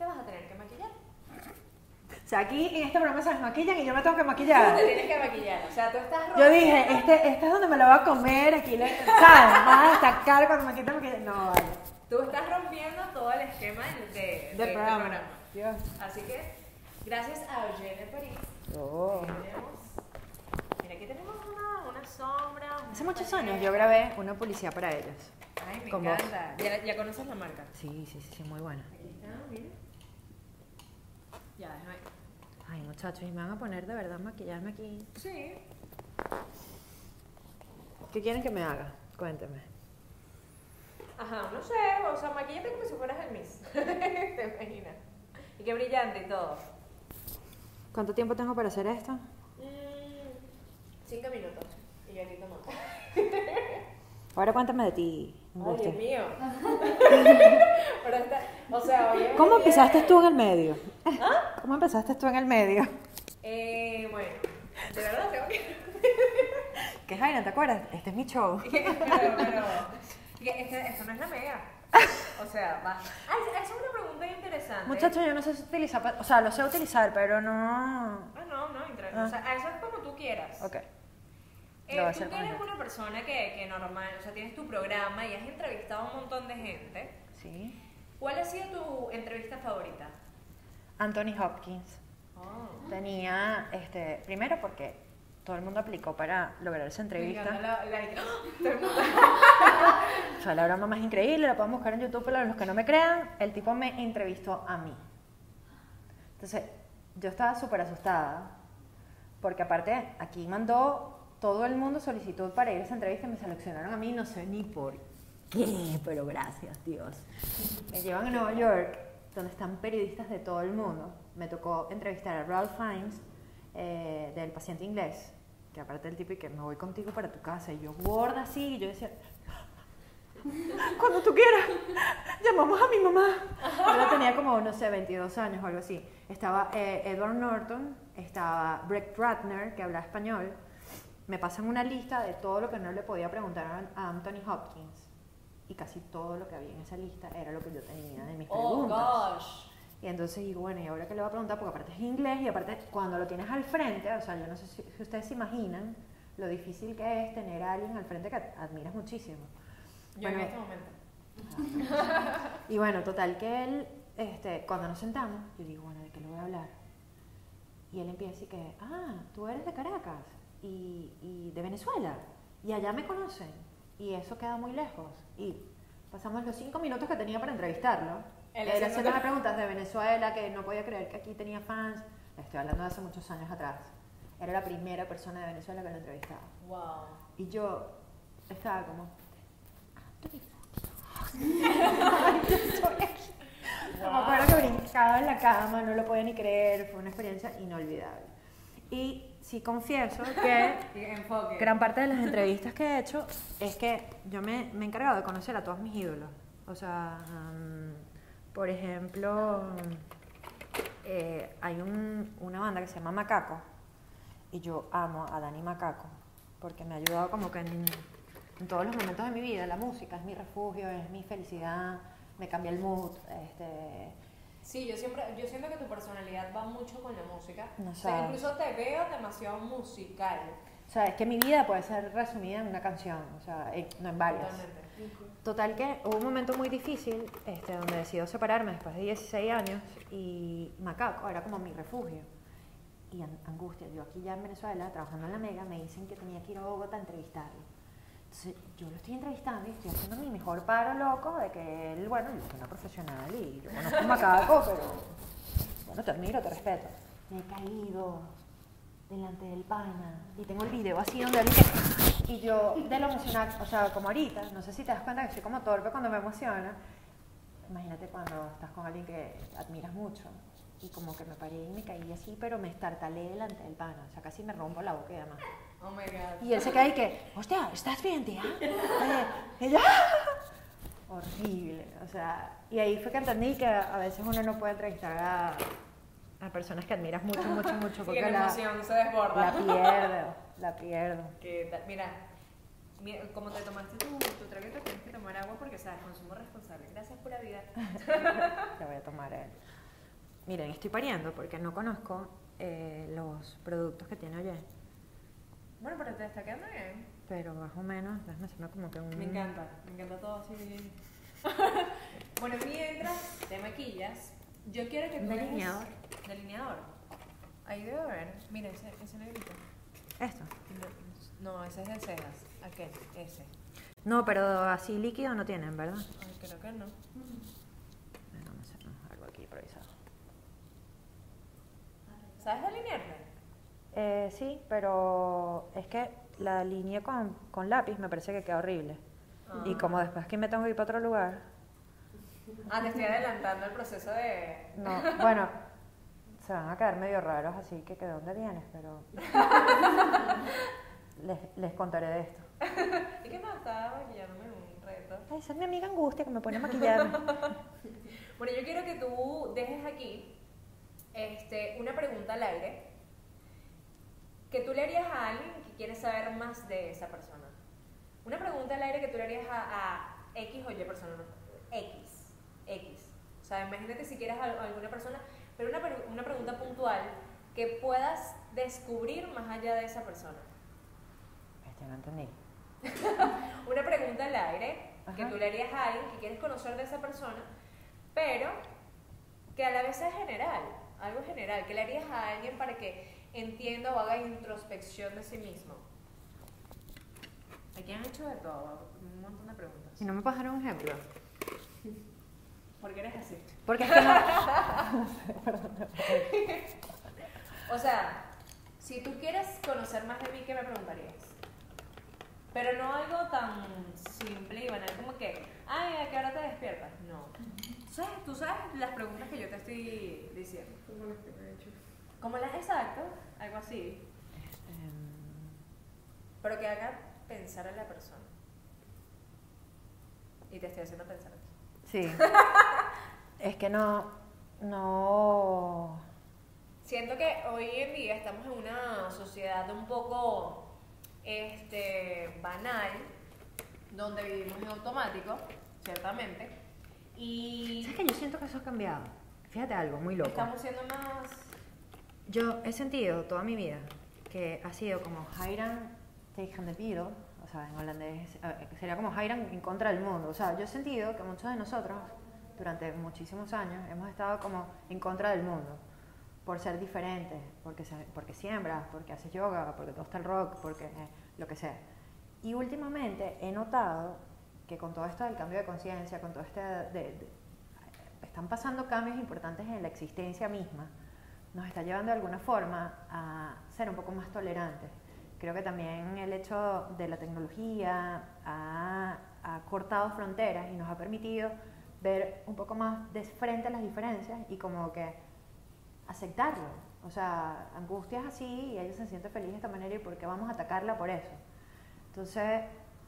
te vas a tener que maquillar. O sea, aquí en este programa se maquillan y yo me tengo que Tú maquillar. te tienes que maquillar. O sea, tú estás Yo rompiendo- dije, este, este es donde me lo voy a comer, aquí le, ¿sabes? Vas a destacar cuando me quiten maquillaje. No, vale. Tú estás rompiendo todo el esquema de, de- Del de programa. este Dios. Así que, gracias a Eugenia París, Oh. Mira, aquí tenemos una, una sombra. Hace una muchos pared. años yo grabé una publicidad para ellos. Ay, me encanta. ¿Ya, ya conoces la marca. Sí, sí, sí, sí, muy buena. Aquí está, mira. Ya, déjame. Ay, muchachos, y me van a poner de verdad maquillarme aquí. Sí. ¿Qué quieren que me haga? Cuénteme. Ajá, no sé, o sea, maquillate como si fueras el Miss. ¿Te imaginas? Y qué brillante y todo. ¿Cuánto tiempo tengo para hacer esto? Mm, cinco minutos. Y yo aquí tomando. Ahora cuéntame de ti, Ay. Dios mío. Pero está, o sea, oye. ¿Cómo empezaste tú en el medio? ¿Cómo empezaste tú en el medio? Eh, bueno, de verdad tengo que. ¿Qué Jaina, te acuerdas? Este es mi show. pero, pero. que Es que esto no es la mega. O sea, va. Ah, esa es una pregunta interesante. Muchachos, yo no sé si utilizar, o sea, lo sé utilizar, pero no... Ah, no, no, inter- Ah. O sea, eso es como tú quieras. Ok. Eh, Lo a hacer eres una persona que, que normal, o sea, tienes tu programa y has entrevistado a un montón de gente. Sí. ¿Cuál ha sido tu entrevista favorita? Anthony Hopkins. Oh. Tenía, este, primero porque todo el mundo aplicó para lograr esa entrevista. La, la, O sea, la broma más increíble, la pueden buscar en YouTube para los que no me crean. El tipo me entrevistó a mí. Entonces, yo estaba súper asustada, porque aparte, aquí mandó todo el mundo solicitud para ir a esa entrevista y me seleccionaron a mí, no sé ni por qué, pero gracias, Dios. Me llevan a Nueva York, donde están periodistas de todo el mundo. Me tocó entrevistar a Ralph Fiennes, eh, del paciente inglés, que aparte el tipo y que me voy contigo para tu casa, y yo gorda así, y yo decía, cuando tú quieras, llamamos a mi mamá. Yo tenía como, no sé, 22 años o algo así. Estaba eh, Edward Norton, estaba Brett Ratner, que hablaba español. Me pasan una lista de todo lo que no le podía preguntar a Anthony Hopkins. Y casi todo lo que había en esa lista era lo que yo tenía de mis Oh, preguntas. gosh. Y entonces digo, bueno, ¿y ahora qué le voy a preguntar? Porque aparte es inglés y aparte cuando lo tienes al frente, o sea, yo no sé si, si ustedes se imaginan lo difícil que es tener a alguien al frente que ad- admiras muchísimo. Yo en este momento. y bueno, total que él, este, cuando nos sentamos, yo digo, bueno, ¿de qué le voy a hablar? Y él empieza y que, ah, tú eres de Caracas y, y de Venezuela y allá me conocen y eso queda muy lejos. Y pasamos los cinco minutos que tenía para entrevistarlo. Él Él, haciendo- haciéndome preguntas de Venezuela, que no podía creer que aquí tenía fans. Estoy hablando de hace muchos años atrás. Era la primera persona de Venezuela que lo entrevistaba. Wow. Y yo estaba como, Anthony Me acuerdo que brincaba en la cama, no lo podía ni creer, fue una experiencia inolvidable. Y sí confieso que Enfoque. gran parte de las entrevistas que he hecho es que yo me, me he encargado de conocer a todos mis ídolos. O sea, um, por ejemplo, eh, hay un- una banda que se llama Macaco y yo amo a Dani Macaco porque me ha ayudado como que en, en todos los momentos de mi vida. La música es mi refugio, es mi felicidad, me cambia el mood. Este, Sí, yo siempre, yo siento que tu personalidad va mucho con la música. No o sea, incluso te veo demasiado musical. o sea, es que mi vida puede ser resumida en una canción, o sea, en- no en varias. Totalmente. Total que hubo un momento muy difícil este, donde decido separarme después de 16 años y Macaco era como mi refugio. Y an- angustia, yo aquí ya en Venezuela, trabajando en la Mega, me dicen que tenía que ir a Bogotá a entrevistarlo. Entonces yo lo estoy entrevistando y estoy haciendo mi mejor paro loco de que él, bueno, yo soy una profesional y yo conozco Macaco, pero bueno, te admiro, te respeto. Me he caído delante del pana y tengo el video así donde él y yo de lo emocional, o sea, como ahorita, no sé si te das cuenta que soy como torpe cuando me emociona. Imagínate cuando estás con alguien que admiras mucho y como que me paré y me caí así, pero me estartalé delante del pana, o sea, casi me rompo la boca y demás. Oh my god. Y él se cae y que, hostia, ¿estás bien, tía? Eh, y yo, ¡ah! horrible, o sea, y ahí fue que entendí que a veces uno no puede entrevistar a, a personas que admiras mucho, mucho, mucho, porque la la, emoción se desborda. la pierdo, la pierdo. ¿Qué tal? Mira, mira, como te tomaste tu, tu traguito, tienes que tomar agua porque, sabes, consumo responsable. Gracias por la vida. Le voy a tomar él. Miren, estoy pariendo porque no conozco eh, los productos que tiene Oye, Bueno, pero te está quedando bien. pero más o menos, déjame hacerme como que un... Me encanta, me encanta todo así. bueno, mientras te maquillas, yo quiero que tú dejes- Delineador. Delineador. Ahí debe haber. Mira, ese, ese negrito. Esto. No, ese es de cejas. Aquel, ese. No, pero así líquido no tienen, ¿verdad? Ay, creo que no. Bueno, Vamos a hacer algo aquí improvisado. ¿Sabes delinearte? Eh, sí, pero es que la línea con, con lápiz me parece que queda horrible. Y como después que me tengo que ir para otro lugar, Ah, te estoy adelantando el proceso de. no, bueno, se van a quedar medio raros, así que que de dónde vienes, pero les, les contaré de esto. ¿Y qué más? Estaba maquillándome un reto. Ay, esa es mi amiga Angustia que me pone a maquillarme. Bueno, yo quiero que tú dejes aquí este, una pregunta al aire que tú le harías a alguien que quiere saber más de esa persona. Una pregunta al aire que tú le harías a, a X o Y persona, X, X. O sea, imagínate si quieres a alguna persona, pero una, una pregunta puntual que puedas descubrir más allá de esa persona. Este, no entendí. Una pregunta al aire que tú le harías a alguien que quieres conocer de esa persona, pero que a la vez es general, algo general, que le harías a alguien para que entienda o haga introspección de sí mismo. Aquí han hecho de todo, un montón de preguntas. Si no me dar un ejemplo. ¿Por qué eres así? Porque es que no. O sea, si tú quieres conocer más de mí, ¿qué me preguntarías? Pero no algo tan simple y banal como que, ay, ¿a qué hora te despiertas? No. ¿Tú sabes, tú sabes las preguntas que yo te estoy diciendo? Como las que me he hecho. Como las exacto, algo así, Em, pero que haga pensar a la persona. Y te estoy haciendo pensar a ti. Sí. es que no. No. Siento que hoy en día estamos en una sociedad un poco este, banal, donde vivimos en automático, ciertamente, y ¿Sabes que yo siento que eso ha cambiado? Fíjate algo muy loco. estamos siendo más... Yo he sentido toda mi vida que ha sido como Hiram tegen the beetle, o sea, en holandés eh, sería como Hiram en contra del mundo. O sea, yo he sentido que muchos de nosotros durante muchísimos años hemos estado como en contra del mundo por ser diferentes, porque, se- porque siembras, porque haces yoga, porque te gusta el rock, porque eh, lo que sea. Y últimamente he notado que con todo esto del cambio de conciencia, con todo este... de- de- están pasando cambios importantes en la existencia misma, nos está llevando de alguna forma a ser un poco más tolerantes. Creo que también el hecho de la tecnología ha, ha cortado fronteras y nos ha permitido ver un poco más de frente las diferencias y como que aceptarlo. O sea, angustia es así y ella se siente feliz de esta manera y por qué vamos a atacarla por eso. Entonces,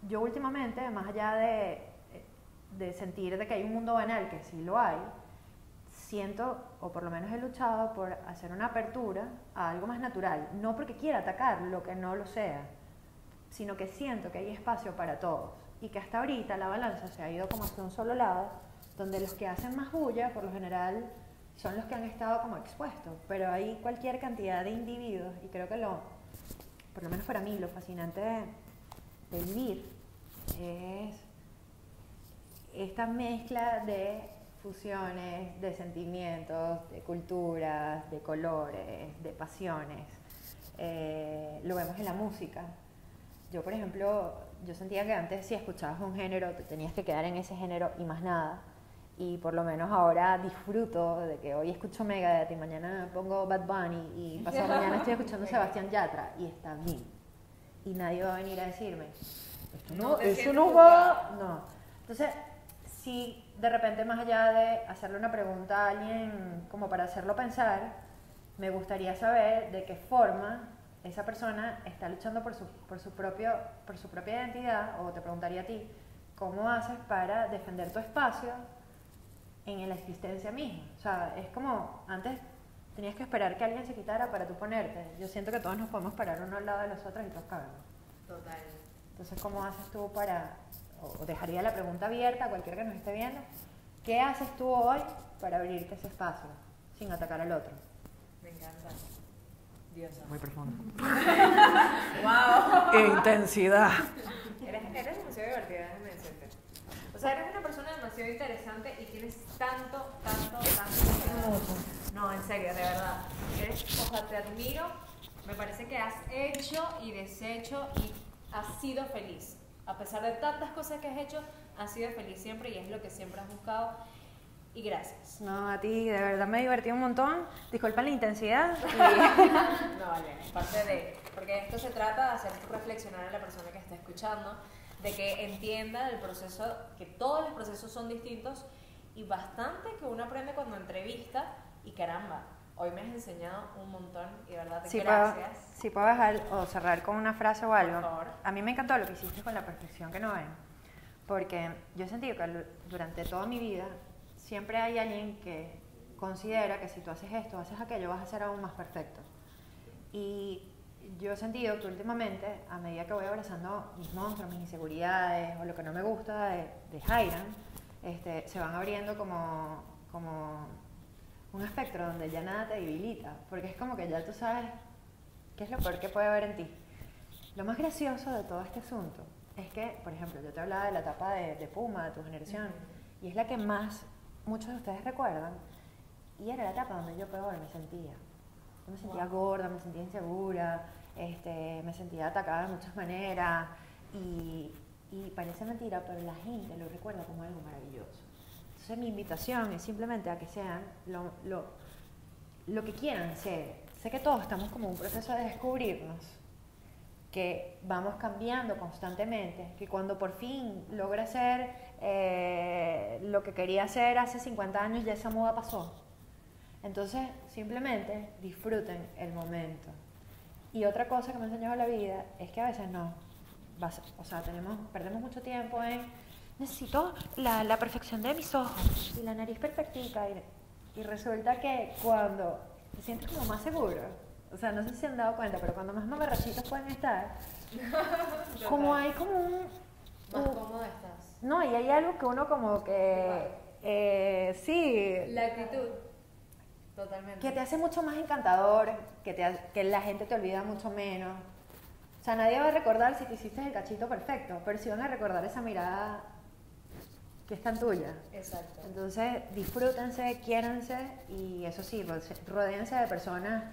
yo últimamente, más allá de, de sentir de que hay un mundo banal, que sí lo hay, siento, o por lo menos he luchado por hacer una apertura a algo más natural. No porque quiera atacar lo que no lo sea, sino que siento que hay espacio para todos. Y que hasta ahorita la balanza se ha ido como hacia un solo lado, donde los que hacen más bulla, por lo general, son los que han estado como expuestos. Pero hay cualquier cantidad de individuos, y creo que lo, por lo menos para mí, lo fascinante de, de vivir es esta mezcla de fusiones, de sentimientos, de culturas, de colores, de pasiones. Eh, lo vemos en la música. Yo, por ejemplo, yo sentía que antes si escuchabas un género te tenías que quedar en ese género y más nada. Y por lo menos ahora disfruto de que hoy escucho Megadeth y mañana pongo Bad Bunny y pasado mañana estoy escuchando Sebastián Yatra y está bien. Y nadie va a venir a decirme, esto no, No eso no va. No. Entonces, si de repente más allá de hacerle una pregunta a alguien como para hacerlo pensar, me gustaría saber de qué forma esa persona está luchando por su, por su, propio, por su propia identidad, o te preguntaría a ti, ¿cómo haces para defender tu espacio en la existencia misma? O sea, es como, antes tenías que esperar que alguien se quitara para tú ponerte. Yo siento que todos nos podemos parar uno al lado de los otros y todos cabemos. Total. Entonces, ¿cómo haces tú para, o dejaría la pregunta abierta a cualquiera que nos esté viendo, ¿qué haces tú hoy para abrirte ese espacio sin atacar al otro? Me encanta. Diosa. Muy profundo. Wow. Intensidad. Eres, eres demasiado divertida, déjame decirte. O sea, eres una persona demasiado interesante y tienes tanto, tanto, tanto. No, en serio, de verdad. Eres, o sea, te admiro. Me parece que has hecho y deshecho y has sido feliz. A pesar de tantas cosas que has hecho, has sido feliz siempre y es lo que siempre has buscado. Y gracias. No, a ti de verdad me divertí un montón. Disculpa la intensidad. y- No, vale, parte de. Porque esto se trata de hacer reflexionar a la persona que está escuchando, de que entienda el proceso, que todos los procesos son distintos y bastante que uno aprende cuando entrevista. Y caramba, hoy me has enseñado un montón y de verdad, puedo, gracias. si puedo dejar o cerrar con una frase o algo. Por favor. A mí me encantó lo que hiciste con la perfección que no ven. Porque yo he sentido que durante toda mi vida siempre hay alguien que considera que si tú haces esto, haces aquello, vas a ser aún más perfecto. Y yo he sentido que últimamente, a medida que voy abrazando mis monstruos, mis inseguridades o lo que no me gusta de, de Jairan, este, se van abriendo como, como un espectro donde ya nada te debilita, porque es como que ya tú sabes qué es lo peor que puede haber en ti. Lo más gracioso de todo este asunto es que, por ejemplo, yo te hablaba de la etapa de, de Puma, de tu generación, y es la que más muchos de ustedes recuerdan, y era la etapa donde yo peor me sentía. Yo me sentía gorda, me sentía insegura, este, me sentía atacada de muchas maneras, y, y parece mentira, pero la gente lo recuerda como algo maravilloso. Entonces mi invitación es simplemente a que sean lo, lo, lo que quieran ser. Sé que todos estamos como en un proceso de descubrirnos, que vamos cambiando constantemente, que cuando por fin logra ser eh, lo que quería hacer hace 50 años, ya esa moda pasó. Entonces, simplemente disfruten el momento. Y otra cosa que me ha enseñado la vida es que a veces no, o sea, tenemos, perdemos mucho tiempo en necesito la, la perfección de mis ojos y la nariz perfectica y, y resulta que cuando te sientes como más seguro, o sea, no sé si se han dado cuenta, pero cuando más mamarrachitos pueden estar, como hay como un... Más un- cómodo estás. no, y hay algo que uno como que... eh, sí, La actitud. Totalmente. que te hace mucho más encantador, que, te, que la gente te olvida mucho menos. O sea, nadie va a recordar si te hiciste el cachito perfecto, pero sí van a recordar esa mirada que es tan tuya. Exacto. Entonces, disfrútense, quiéranse y eso sí, ro- rodéense de personas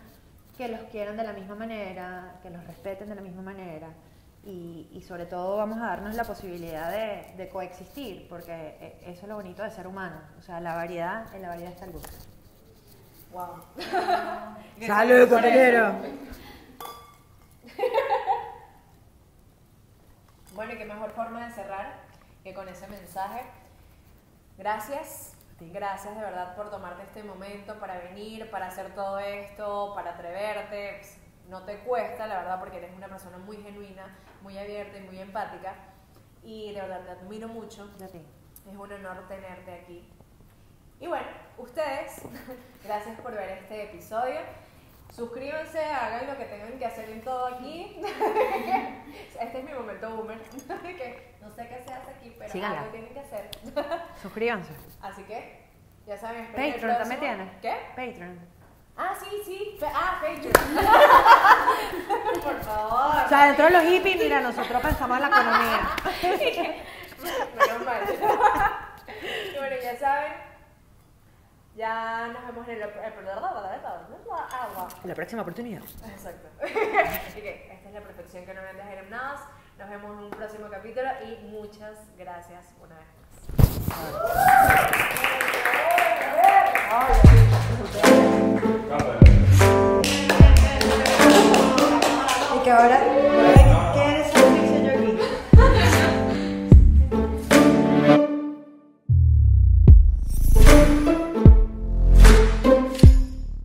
que los quieran de la misma manera, que los respeten de la misma manera y, y sobre todo vamos a darnos la posibilidad de, de coexistir, porque eh, eso es lo bonito de ser humano. O sea, la variedad, en la variedad está el gusto. Wow. ¡Salud, compañero! Bueno, y qué mejor forma de cerrar que con ese mensaje. Gracias, gracias de verdad por tomarte este momento para venir, para hacer todo esto, para atreverte. Pues, No te cuesta, la verdad, porque eres una persona muy genuina, muy abierta y muy empática. Y de verdad te admiro mucho. Es un honor tenerte aquí. Y bueno, ustedes, gracias por ver este episodio. Suscríbanse, hagan lo que tengan que hacer en todo aquí. Este es mi momento boomer, que no sé qué se hace aquí, pero Síganla. algo tienen que hacer. Suscríbanse. Así que, ya saben, esperen el Patreon también próximo- tienes. ¿Qué? Patreon. Ah, sí, sí. Fe- Ah, Patreon. por favor. O sea, dentro de los hippies, mira, nosotros pensamos en la economía. Menos mal. Bueno, ya saben. Ya nos vemos en el. el- En la próxima oportunidad. Exacto. Así que esta es la perfección que no ven de Jerem Nas. Nos vemos en un próximo capítulo y muchas gracias una vez más. Y que ahora